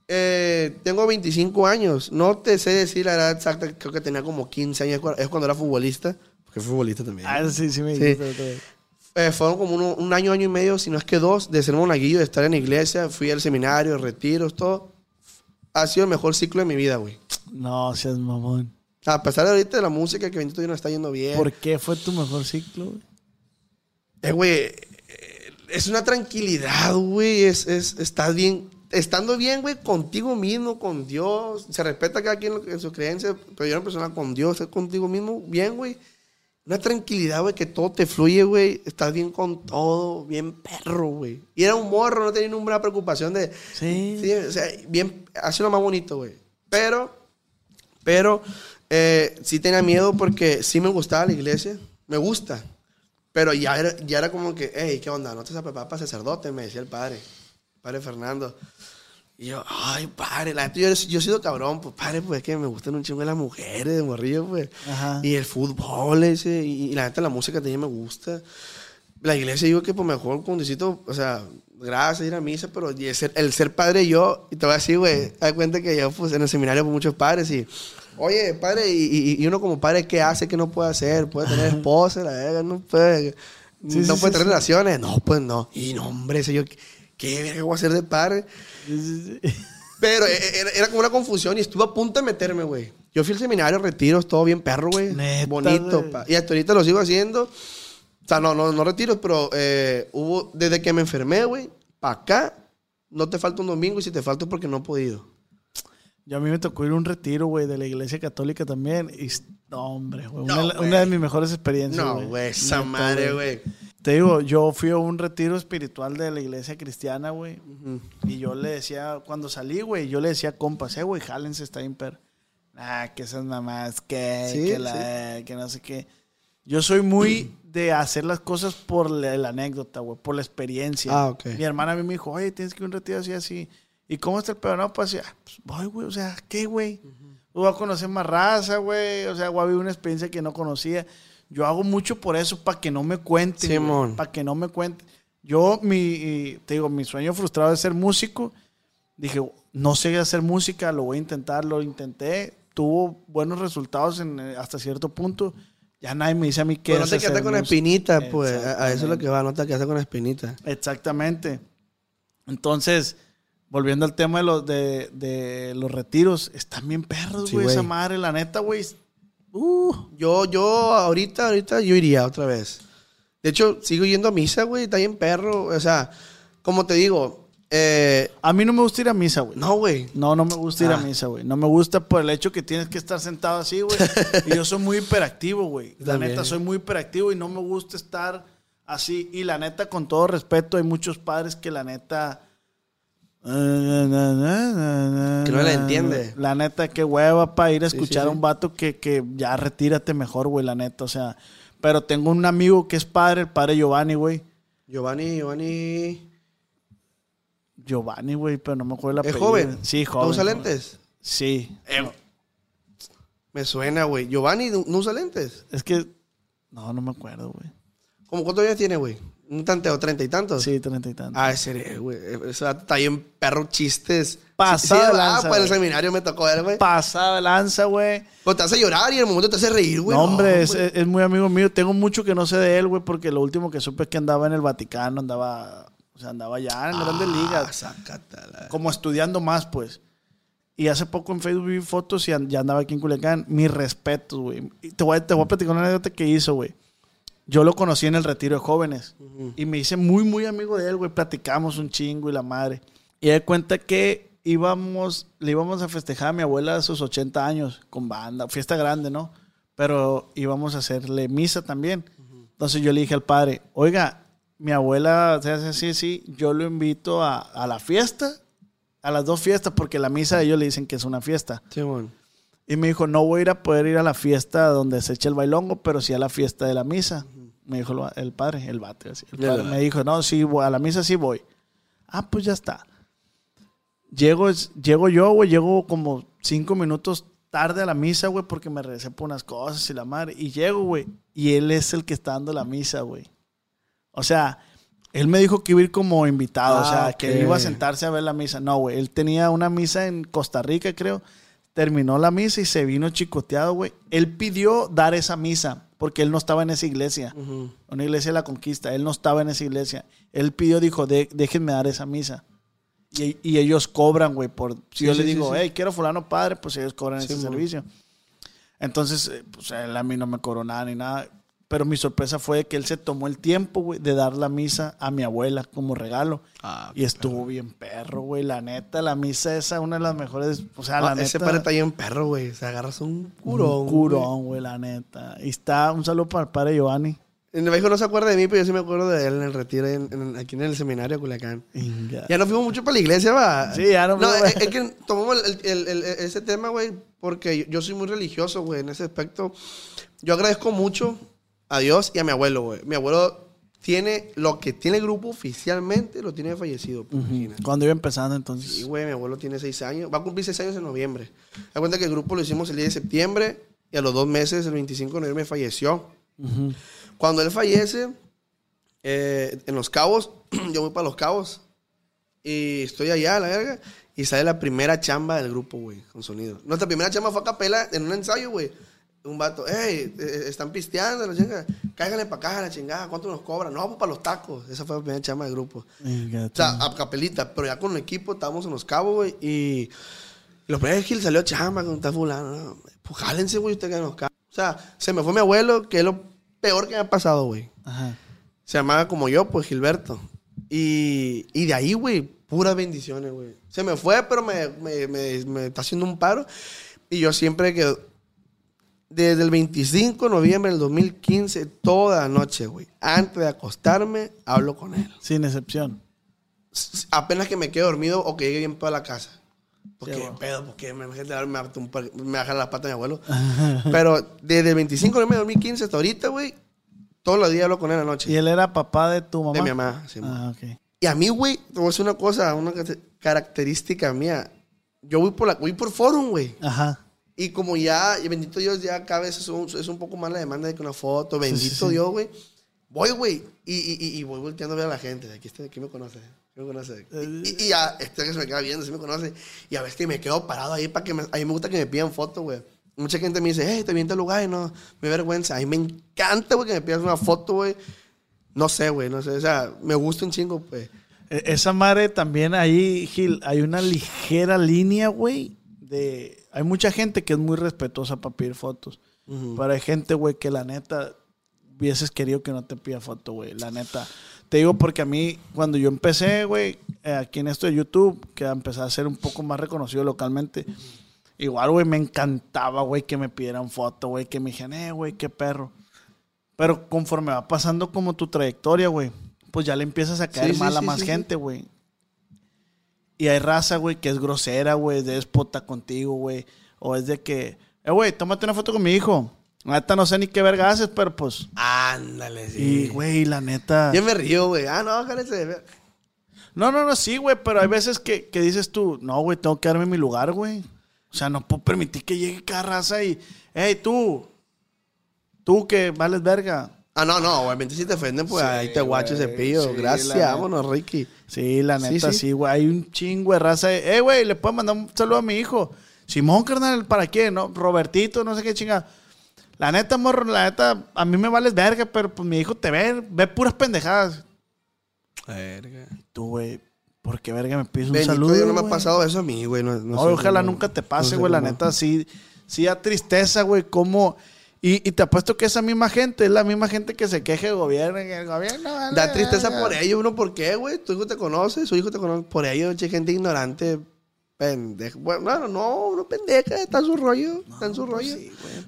Eh, tengo 25 años. No te sé decir la edad exacta. Creo que tenía como 15 años. Es cuando era futbolista. Porque fui futbolista también. Ah, sí, sí me Sí. dijiste. otra vez. Eh, fueron como uno- un año, año y medio, si no es que dos, de ser monaguillo, de estar en la iglesia. Fui al seminario, retiros, todo. Ha sido el mejor ciclo de mi vida, güey. No, seas mamón. A pesar de ahorita de la música, que bendito Dios nos está yendo bien. ¿Por qué fue tu mejor ciclo, güey? Eh, güey, eh, es una tranquilidad, güey. Es, es, estás bien, estando bien, güey, contigo mismo, con Dios. Se respeta cada quien en su creencia, pero yo una persona con Dios, es contigo mismo, bien, güey. Una tranquilidad, güey, que todo te fluye, güey. Estás bien con todo, bien perro, güey. Y era un morro, no tenía ninguna preocupación de... Sí. Sí, o sea, bien, hace lo más bonito, güey. Pero, pero, eh, sí tenía miedo porque sí me gustaba la iglesia. Me gusta. Pero ya era, ya era como que, hey, ¿qué onda? ¿No te sabes para sacerdote? Me decía el padre. Padre Fernando. Y yo, ay, padre, la yo, yo he sido cabrón, pues padre, pues es que me gustan un chingo de las mujeres, de morrillo, pues. Ajá. Y el fútbol ese, y, y la neta, la música también me gusta. La iglesia, digo que pues mejor con Diosito, o sea, gracias, ir a misa, pero el ser, el ser padre yo, y te voy a decir, güey, haz cuenta que yo, pues, en el seminario, pues, muchos padres, y, oye, padre, y, uno como padre, ¿qué hace? ¿Qué no puede hacer? ¿Puede tener esposa? La no puede, Sí, no sí, puede sí, tener relaciones. No, pues no. Y no, hombre, ese yo, ¿qué voy a hacer de padre? Pero e- era, era como una confusión y estuve a punto de meterme, güey. Yo fui al seminario, retiros, todo bien perro, güey. Bonito, pa. Y hasta ahorita lo sigo haciendo. O sea, no, no, no retiros, pero eh, hubo, desde que me enfermé, güey, para acá, no te falta un domingo y si te falta es porque no he podido. Yo a mí me tocó ir a un retiro, güey, de la iglesia católica también. Y, no, hombre, güey. No, una, una de mis mejores experiencias, No, güey, esa madre, güey. Te digo, yo fui a un retiro espiritual de la iglesia cristiana, güey. Y yo le decía, cuando salí, güey, yo le decía compas, eh, güey, jálense, está bien, per. Ah, que esas mamás, que, Sí, que, la, que no sé qué. Yo soy muy de hacer las cosas por la, la anécdota, güey, por la experiencia. Ah, ok. Mi hermana a mí me dijo, oye, tienes que ir a un retiro así, así. ¿Y cómo está el pedo? No, pues, ah, pues voy, güey, o sea, ¿qué, güey? Voy a conocer más raza, güey. O sea, voy a vivir una experiencia que no conocía. Yo hago mucho por eso, para que no me cuenten. Simón. Para que no me cuenten. Yo, mi, te digo, mi sueño frustrado es ser músico. Dije, no sé hacer música, lo voy a intentar, lo intenté. Tuvo buenos resultados en, eh, hasta cierto punto. Ya nadie me dice a mí qué Pero no es te quedaste con la espinita, pues. A a eso es lo que va, no te quedaste con la espinita. Exactamente. Entonces, volviendo al tema de los, de, de los retiros, están bien perros, Sí, güey, esa madre, la neta, güey. Uh, Yo, yo, ahorita, ahorita, yo iría otra vez. De hecho, sigo yendo a misa, güey, está bien perro. O sea, como te digo, eh, a mí no me gusta ir a misa, güey. no, güey. No, no me gusta ir a Ah. misa, güey. No me gusta por el hecho que tienes que estar sentado así, güey. [laughs] y yo soy muy hiperactivo, güey. La También. neta, soy muy hiperactivo y no me gusta estar así. Y la neta, con todo respeto, hay muchos padres que la neta... Que no la entiende. La neta, qué hueva para ir a escuchar a un vato que, que ya retírate mejor, güey, la neta. O sea, pero tengo un amigo que es padre, el padre Giovanni, güey. Giovanni, Giovanni. Giovanni, güey, pero no me acuerdo la ¿Es joven? Sí, ¿No joven. usa joven. lentes? Sí. Me suena, güey. Giovanni no no usa lentes. Es que. No, no me acuerdo, güey. ¿Cómo cuántos años tiene, güey? Un tanteo, treinta y tantos. Sí, treinta y tantos. Ah, ese güey. Vato está bien perro chistes. Pasado de ah, lanza, pues en el seminario me tocó ver, güey. Pasada de lanza, güey. Pues te hace llorar y en el momento te hace reír, güey. No, hombre, es, es muy amigo mío. Tengo mucho que no sé de él, güey, porque lo último que supe es que andaba en el Vaticano, andaba. O sea, andaba ya en grandes Ah, ligas. sácatela. Como estudiando más, pues. Y hace poco en Facebook vi fotos y ya andaba aquí en Culiacán. Mis respetos, güey. Te voy, a, te voy a platicar una anécdota que hizo, güey. Yo lo conocí en el retiro de jóvenes. Y me hice muy, muy amigo de él, güey. Platicamos un chingo y la madre. Y de cuenta que íbamos, le íbamos a festejar a mi abuela a sus 80 años con banda, fiesta grande, ¿no? Pero íbamos a hacerle misa también. Entonces yo le dije al padre, oiga, mi abuela se hace así, sí, yo lo invito a, a la fiesta, a las dos fiestas, porque la misa ellos le dicen que es una fiesta. Sí, bueno. Y me dijo, no voy a ir a poder ir a la fiesta donde se echa el bailongo, pero sí a la fiesta de la misa. Me dijo el, padre, el bate. así. El padre me dijo, no, sí, voy- a la misa sí voy. Ah, pues ya está. Llego, llego yo, güey, llego como cinco minutos tarde a la misa, güey, porque me regresé por unas cosas y la madre. Y llego, güey, y él es el que está dando la misa, güey. O sea, él me dijo que iba a ir como invitado, o Ah, sea, ok. que iba a sentarse a ver la misa. No, güey, él tenía una misa en Costa Rica, creo. Terminó la misa y se vino chicoteado, güey. Él pidió dar esa misa porque él no estaba en esa iglesia, una iglesia de la conquista. Él no estaba en esa iglesia. Él pidió, dijo, "De- déjenme dar esa misa. Y, y ellos cobran, güey, por... Si Sí, yo sí, le digo, sí. hey, quiero fulano padre, pues ellos cobran ese servicio. Entonces, eh, pues él a mí no me cobró nada ni nada. Pero mi sorpresa fue que él se tomó el tiempo, güey, de dar la misa a mi abuela como regalo. Ah, y estuvo bien perro, güey. La neta, la misa esa, una de las mejores. O sea, No, la ese neta. padre está bien perro, güey. Se agarras un curón. Un curón, güey, la neta. Y está, un saludo para el padre Giovanni. güey. El viejo no se acuerda de mí, pero yo sí me acuerdo de él en el retiro, en- en- aquí en el seminario de Culiacán. Inga. Ya no fuimos mucho para la iglesia, va. Sí, ya no No, es, es que tomamos el- el- el- el- ese tema, güey, porque yo, yo soy muy religioso, güey, en ese aspecto. Yo agradezco mucho a Dios y a mi abuelo, güey. Mi abuelo tiene lo que tiene el grupo oficialmente, lo tiene fallecido. pues, imagínate. Cuando iba empezando, entonces. Sí, güey, mi abuelo tiene seis años. Va a cumplir seis años en noviembre. Da cuenta que el grupo lo hicimos el 10 de septiembre y a los dos meses, el 25 de noviembre, falleció. Ujú. Cuando él fallece, eh, en Los Cabos, [clears throat] yo voy para Los Cabos y estoy allá, a la verga, y sale la primera chamba del grupo, güey, con sonido. Nuestra primera chamba fue a capela en un ensayo, güey. Un vato, hey, eh, están pisteando, la chingada. Cáiganle para acá, la chingada, ¿cuánto nos cobran? No, pues para los tacos. Esa fue la primera chamba del grupo. O sea, a capelita, pero ya con el equipo estábamos en los cabos, güey, y los primeros que salió chamba con tal fulano, no, pues jálense, güey, usted que en los cabos. O sea, se me fue mi abuelo, que es lo peor que me ha pasado, güey. Ajá. Se llamaba como yo, pues Gilberto. Y, y de ahí, güey, puras bendiciones, güey. Se me fue, pero me, me, me- me está haciendo un paro. Y yo siempre que, desde el 25 de noviembre del 2015, toda la noche, güey, antes de acostarme, hablo con él Sin excepción. s- apenas que me quedo dormido o que llegue bien para la casa. Porque, Sí, bueno. pedo, porque me, me, me, un par- me baja las patas mi abuelo. [laughs] Pero desde el 25 de noviembre de 2015 hasta ahorita, güey, todos los días hablo con él en la noche. ¿Y él era papá de tu mamá? De mi mamá, sí, Ah, ok. Y a mí, güey, te voy a decir una cosa, una ca- característica mía. Yo voy por la, voy por forum, güey. Ajá. Y como ya, y bendito Dios, ya cada vez es un, es un poco más la demanda de que una foto, bendito sí. Dios, güey. Voy, güey, y, y, voy volteando a ver a la gente. Aquí, está, aquí me conoce. ¿Quién me conoce? Y, y- ya, este que se me queda viendo, sí me conoce. Y a veces que me quedo parado ahí para que me... A mí me gusta que me pidan fotos, güey. Mucha gente me dice, hey, te viento el lugar y no, me vergüenza. A mí me encanta, güey, que me pidas una foto, güey. No sé, güey, no sé. O sea, me gusta un chingo, pues. E- Esa madre también ahí, Gil, hay una ligera línea, güey. De... Hay mucha gente que es muy respetuosa para pedir fotos. Pero hay gente, güey, que la neta hubieses querido que no te pida foto, güey. La neta. Te digo porque a mí, cuando yo empecé, güey, eh, aquí en esto de YouTube, que empecé a ser un poco más reconocido localmente, igual, güey, me encantaba, güey, que me pidieran foto, güey, que me dijeran, eh, güey, qué perro. Pero conforme va pasando como tu trayectoria, güey, pues ya le empiezas a caer Sí, mal a sí, más sí, gente, güey. Y hay raza, güey, que es grosera, güey, es déspota contigo, güey. O es de que, eh, güey, tómate una foto con mi hijo. Neta no sé ni qué verga haces, pero pues. Ándale, Y, sí. güey, la neta. Yo me río, güey. Ah, no, cállate. No, no, no, sí, güey, pero hay veces que, que dices tú, no, güey, tengo que darme mi lugar, güey. O sea, no puedo permitir que llegue cada raza y, hey, tú, tú que vales verga. Ah, no, no, obviamente si te ofenden, pues Sí, ahí te guacho ese pillo. sí, Gracias, vámonos, Ricky. Sí, la neta, sí. sí, güey. Hay un chingo de raza. de, Eh, güey, le puedo mandar un saludo a mi hijo. Simón, carnal, ¿para qué? ¿No? Robertito, no sé qué chinga. La neta, morro, la neta, a mí me vales verga, pero pues mi hijo te ve, ve puras pendejadas. Verga. Tú, güey, ¿por qué verga me pides un saludo? No me ha pasado eso a mí, güey. No, no No, sé ojalá cómo- nunca te no pase, sé güey. La neta, sí, sí da tristeza, güey, cómo... Y, y te apuesto que esa misma gente es la misma gente que se queja del gobierno. que el gobierno vale Da tristeza por ello, uno, ¿por qué, güey? Tu hijo te conoce, su hijo te conoce. Por ello, che, gente ignorante, pendeja. Bueno, no, no, no pendeja, está en su rollo, está en su rollo.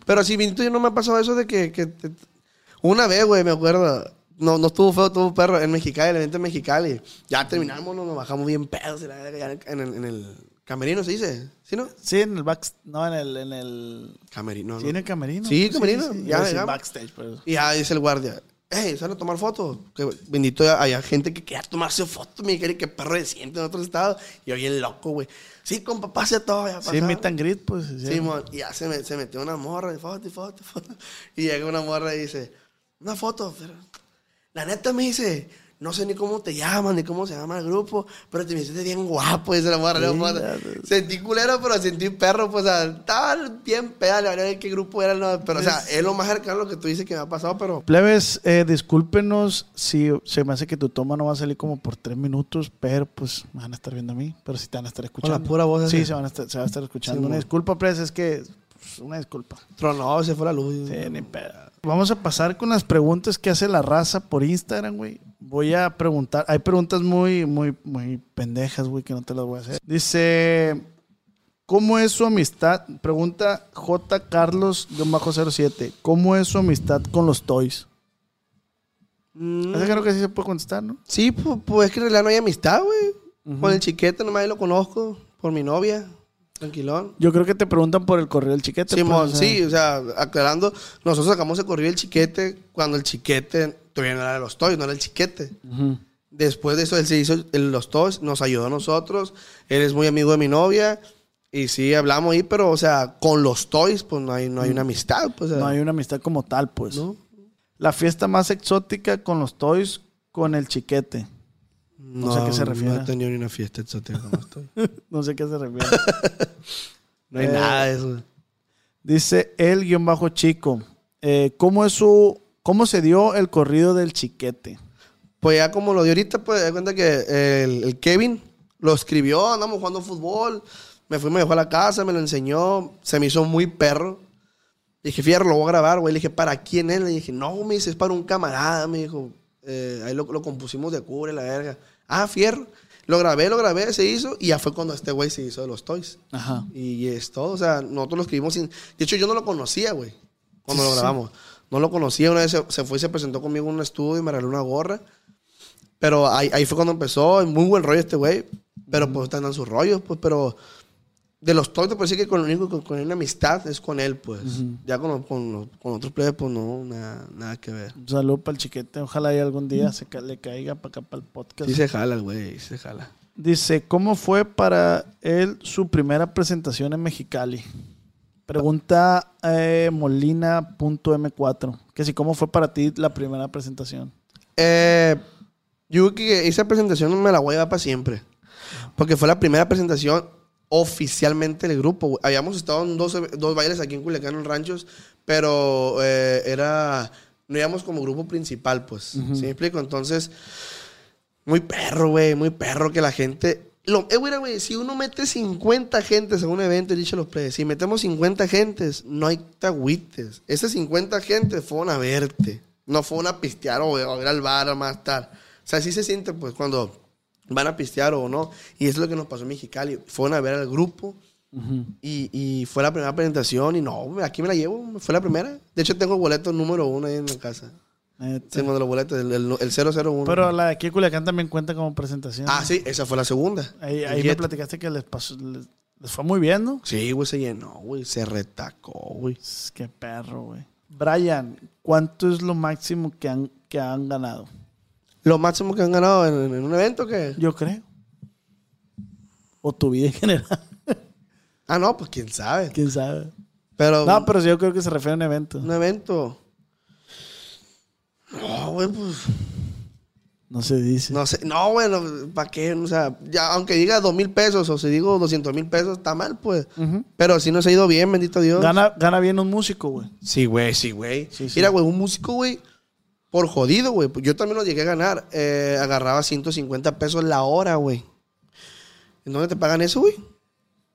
Pero si yo no me ha pasado eso de que... que te- Una vez, güey, me acuerdo. No, no estuvo feo, estuvo perro en Mexicali, el evento en Mexicali. Ya terminamos, nos bajamos bien pedos en, el- en el camerino, ¿se dice? ¿Sí, no? Sí, en el back... No, en el... En el... Camerino, Sí, en el camerino. Sí, camerino, Ya ya decir llegamos. backstage, pero... Y ya dice el guardia, hey, ¿salen a tomar fotos? Que bendito haya gente que quería tomarse fotos, mi querido, que perro de siente en otro estado. Y yo bien loco, güey. Sí, compa, pase todo. Ya Sí, meet and greet, pues. sí. Sí, mon, y ya se, me- se metió una morra, y foto, y foto, foto. [laughs] Y llega una morra y dice, una foto, pero... La neta me dice, no sé ni cómo te llaman, ni cómo se llama el grupo, pero te me hiciste bien guapo, dice la morra. Sí, la. Sentí culero, pero sentí perro, pues, o sea, estaba bien peda, la verdad, qué grupo era, no, pero, o sea, es lo más cercano a lo que tú dices que me ha pasado, pero... Plebes, eh, discúlpenos si se me hace que tu toma no va a salir como por tres minutos, pero pues me van a estar viendo a mí, pero sí te van a estar escuchando. pura voz Sí, se van a estar, se van a estar escuchando. Sí, una disculpa, plebes, es que... pues, una disculpa. Tronó, se fue la luz. Sí, ni pedo. Vamos a pasar con las preguntas que hace la raza por Instagram, güey. Voy a preguntar. Hay preguntas muy, muy, muy pendejas, güey, que no te las voy a hacer. Dice, ¿cómo es su amistad? Pregunta J. Carlos-07. ¿Cómo es su amistad con los toys? Mm, creo que sí se puede contestar, ¿no? Sí, pues, pues es que en realidad no hay amistad, güey. Con el chiquete nomás lo conozco, por mi novia, tranquilón. Yo creo que te preguntan por el correo del chiquete. Simón, pues, sea. sí, o sea, aclarando, nosotros sacamos el corrido del chiquete cuando el chiquete todavía no era de los toys, no era el chiquete. Después de eso, él se hizo el- los toys, nos ayudó a nosotros. Él es muy amigo de mi novia. Y sí, hablamos ahí, pero, o sea, con los toys, pues no hay, no hay una amistad. Pues, No hay una amistad como tal, pues. ¿no? La fiesta más exótica con los toys, con el chiquete. [laughs] No sé a qué se refiere. No he tenido ni una fiesta exótica los toys. No sé a qué se refiere. No hay Eh, nada de eso. Dice el guion bajo chico. eh, ¿Cómo es su. ¿Cómo se dio el corrido del chiquete? Pues ya como lo dio ahorita, pues de cuenta que el, el Kevin lo escribió, andamos jugando fútbol, me fui, me dejó a la casa, me lo enseñó, se me hizo muy perro. Dije, fierro, lo voy a grabar, güey. Le dije, ¿para quién es? Le dije, no, me dice, es para un camarada, me dijo. Eh, ahí lo, lo compusimos de cubre, la verga. Ah, fierro. Lo grabé, lo grabé, se hizo, y ya fue cuando este güey se hizo de los toys. Ajá. Y es todo, o sea, nosotros lo escribimos sin... De hecho, yo no lo conocía, güey, cuando Sí, lo sí. grabamos. No lo conocía, una vez se, se fue y se presentó conmigo en un estudio y me regaló una gorra. Pero ahí, ahí fue cuando empezó, muy buen rollo este güey. Pero pues están en sus rollos, pues, pero... De los te puedo decir que con el único con, con una amistad es con él, pues. Ya con, con, con otros plebes, pues no, nada, nada que ver. Un saludo para el chiquete. Ojalá y algún día se ca- le caiga para acá, para el podcast. Sí se jala, güey, sí se jala. Dice, ¿cómo fue para él su primera presentación en Mexicali? Pregunta eh, molina.m4. Que si, ¿cómo fue para ti la primera presentación? Eh, yo creo que esa presentación me la voy a llevar para siempre. Porque fue la primera presentación oficialmente del grupo. Habíamos estado en dos, dos bailes aquí en Culiacán, en ranchos, pero eh, era. No íbamos como grupo principal, pues. ¿Sí me explico? Entonces, muy perro, güey, muy perro que la gente. Lo, eh, güey, güey, si uno mete 50 gentes en un evento, dicho los players, si metemos 50 gentes, no hay tagüites. Esas 50 gentes fueron a verte. No fueron a pistear o, o a ir al bar a más tarde. O sea, así se siente, pues, cuando van a pistear o no. Y eso es lo que nos pasó en Mexicali. Fueron a ver al grupo. y, y fue la primera presentación. Y no, aquí me la llevo. Fue la primera. De hecho, tengo el boleto número uno ahí en la casa. Neta. Sí, los boletos, el, el, el 001. Pero la de aquí Culiacán también cuenta como presentación. ah, sí, esa fue la segunda. Ahí, ahí me platicaste que les pasó, les, les fue muy bien, ¿no? Sí, güey, se llenó, güey. Se retacó, güey. Que perro, güey. Brian, ¿cuánto es lo máximo que han, que han ganado? Lo máximo que han ganado en, en un evento que. Yo creo. O tu vida en general. [laughs] Ah, no, pues quién sabe. ¿Quién sabe? Pero. No, pero yo creo que se refiere a un evento. Un evento. No, güey, pues. No se dice. No sé. No, bueno, ¿para qué? O sea, ya, aunque diga dos mil pesos o si digo 200 mil pesos, está mal, pues. Ujú. Pero si nos ha ido bien, bendito Dios. Gana, gana bien un músico, güey. Sí, güey, sí, güey. Sí, sí. Mira, güey, un músico, güey, por jodido, güey. pues Yo también lo llegué a ganar. Eh, agarraba 150 pesos la hora, güey. ¿En dónde te pagan eso, güey?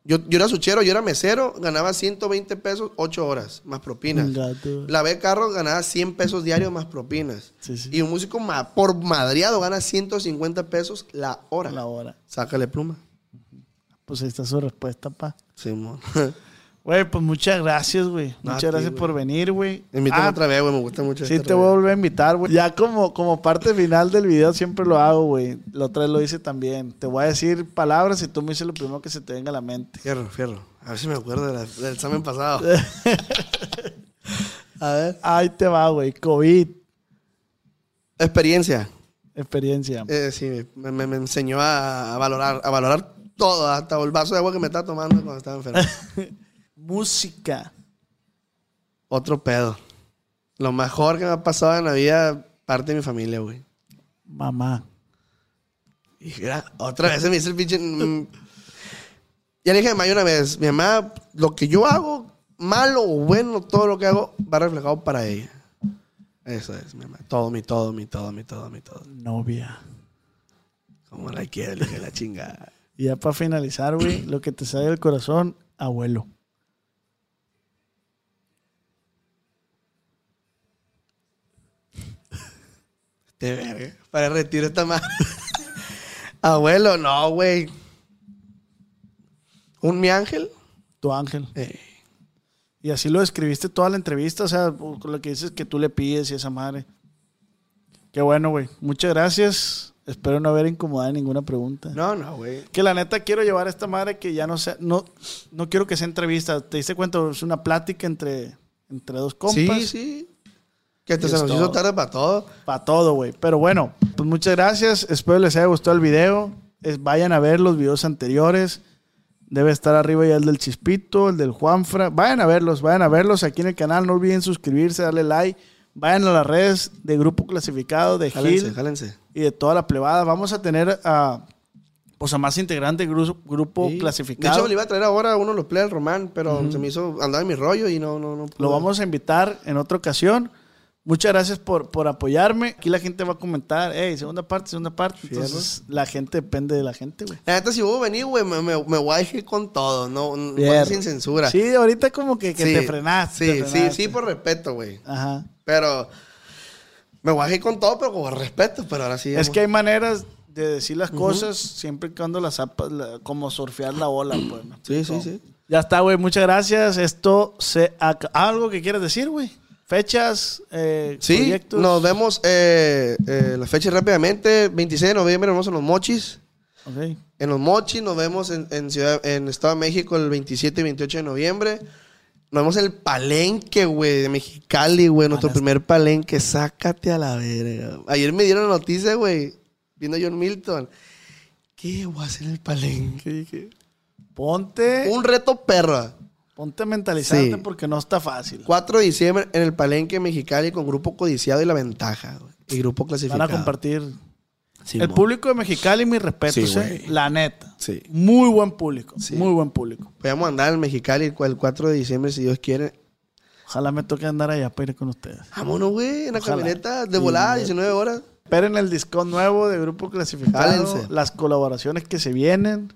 Yo, yo era suchero, yo era mesero, ganaba 120 pesos, 8 horas, más propinas. Gato. Lavé carros, ganaba 100 pesos diarios más propinas. Sí, sí. Y un músico ma- por madriado gana 150 pesos la hora. La hora. Sácale pluma. Pues ahí está su respuesta, pa. Simón. [laughs] Güey, pues muchas gracias, güey. No, Muchas ti, gracias por venir, güey. Invítame Ah, otra vez, güey. Me gusta mucho. Sí, esta te voy a volver a invitar, güey. Ya como, como parte final del video siempre lo hago, güey. La otra vez lo hice también. Te voy a decir palabras y tú me dices lo primero que se te venga a la mente. Fierro, fierro. A ver si me acuerdo de la- del examen pasado. [laughs] a ver. Ahí te va, güey. COVID. Experiencia. Experiencia. Eh, sí, me, me- me enseñó a, a valorar, a valorar todo, hasta el vaso de agua que me estaba tomando cuando estaba enfermo. [laughs] Música. Otro pedo. Lo mejor que me ha pasado en la vida, parte de mi familia, güey. Mamá. Y mira, otra vez se me hizo el pinche. mm. Ya le dije a mi mamá una vez, mi mamá, lo que yo hago, malo o bueno, todo lo que hago, va reflejado para ella. Eso es, mi mamá. Todo, mi todo, mi todo, mi todo, mi todo. Novia. Como la quiero, le dije la chingada. Y ya para finalizar, güey, lo que te sale del corazón, abuelo. De verga. Para retiro esta madre. [laughs] Abuelo, no, güey. ¿Un mi ángel? Tu ángel. Eh, Y así lo describiste toda la entrevista, o sea, lo que dices que tú le pides y esa madre. Qué bueno, güey. Muchas gracias. Espero no haber incomodado ninguna pregunta. no, no, güey. Que la neta quiero llevar a esta madre que ya no sea, no, no quiero que sea entrevista. ¿Te diste cuenta? Es una plática entre, entre dos compas. Sí, sí. Que te Y se nos todo. hizo tarde para todo. Para todo, güey. Pero bueno, pues muchas gracias. Espero les haya gustado el video. Es- vayan a ver los videos anteriores. Debe estar arriba ya el del Chispito, el del Juanfra. Vayan a verlos, vayan a verlos aquí en el canal. No olviden suscribirse, darle like. Vayan a las redes de Grupo Clasificado, de Jálense, Gil jálense. y de toda la plebada. Vamos a tener a, pues a más integrantes del grupo, grupo Sí. De clasificado. hecho, le iba a traer ahora uno de los players Román, pero se me hizo andar en mi rollo y no, no, no. pude. Lo vamos a invitar en otra ocasión. Muchas gracias por, por apoyarme. Aquí la gente va a comentar, hey, segunda parte, segunda parte. Entonces, la gente depende de la gente, güey. La neta, si vos venís, güey, me, me, me voy a ir con todo, no, no sin censura. Sí, ahorita como que, que Sí, te frenaste. Sí, te sí, frenaste. sí, por respeto, güey. Ajá. Pero me voy a ir con todo, pero con respeto. Pero ahora sí. Es que hay maneras de decir las cosas siempre y cuando las zapas, la- como surfear la ola, pues. ¿no? Sí, sí, sí. Ya está, güey. Muchas gracias. Esto se... ¿Algo que quieras decir, güey? Fechas, eh, Sí, proyectos. nos vemos eh, eh, la fecha rápidamente. 26 de noviembre nos vemos en Los Mochis. Ok. En Los Mochis nos vemos en, en Ciudad, en Estado de México el 27 y 28 de noviembre. Nos vemos en el Palenque, güey, de Mexicali, güey. Nuestro primer Palenque. Sácate a la verga. Ayer me dieron la noticia, güey, viendo John Milton. ¿Qué voy a hacer en el Palenque? Dije, Ponte... Un reto perro. Ponte a mentalizarte Sí. porque no está fácil. 4 de diciembre en el Palenque Mexicali con Grupo Codiciado y La Ventaja. güey. Y Grupo Clasificado. Van a compartir. Sí, el mo. público de Mexicali, mis respetos, Sí, ¿eh? La neta. Sí. Muy buen público. Sí. Muy buen público. Podemos andar en Mexicali el cu- el 4 de diciembre, si Dios quiere. Ojalá me toque andar allá para ir con ustedes. Vámonos, güey, en la Ojalá. camioneta de volada, 19 horas. Esperen el disco nuevo de Grupo Clasificado. Jálense. Las colaboraciones que se vienen.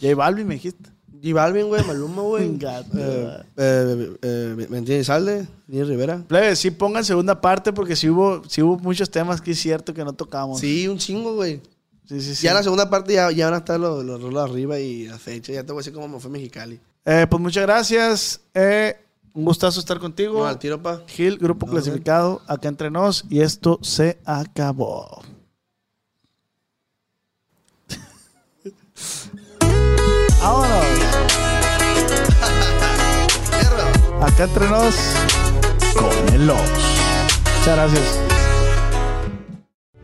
J Balvin me dijiste. G Balvin, güey, Maluma, güey. [laughs] Gato, eh, eh, eh, Valentín Salde, Nini Rivera. Plebe, sí pongan segunda parte porque sí hubo, sí hubo muchos temas que es cierto que no tocamos. Sí, un chingo, güey. sí, sí. sí. Ya en la segunda parte ya, ya van a estar los, los rolos arriba y la fecha. Ya te voy a decir cómo me fue Mexicali. Eh, pues muchas gracias. Eh, un gustazo estar contigo. No, al tiro, pa. Gil, grupo clasificado, acá entre nos, y esto se acabó. [laughs] Vámonos. Acá entre nos, con el Ox. Muchas gracias.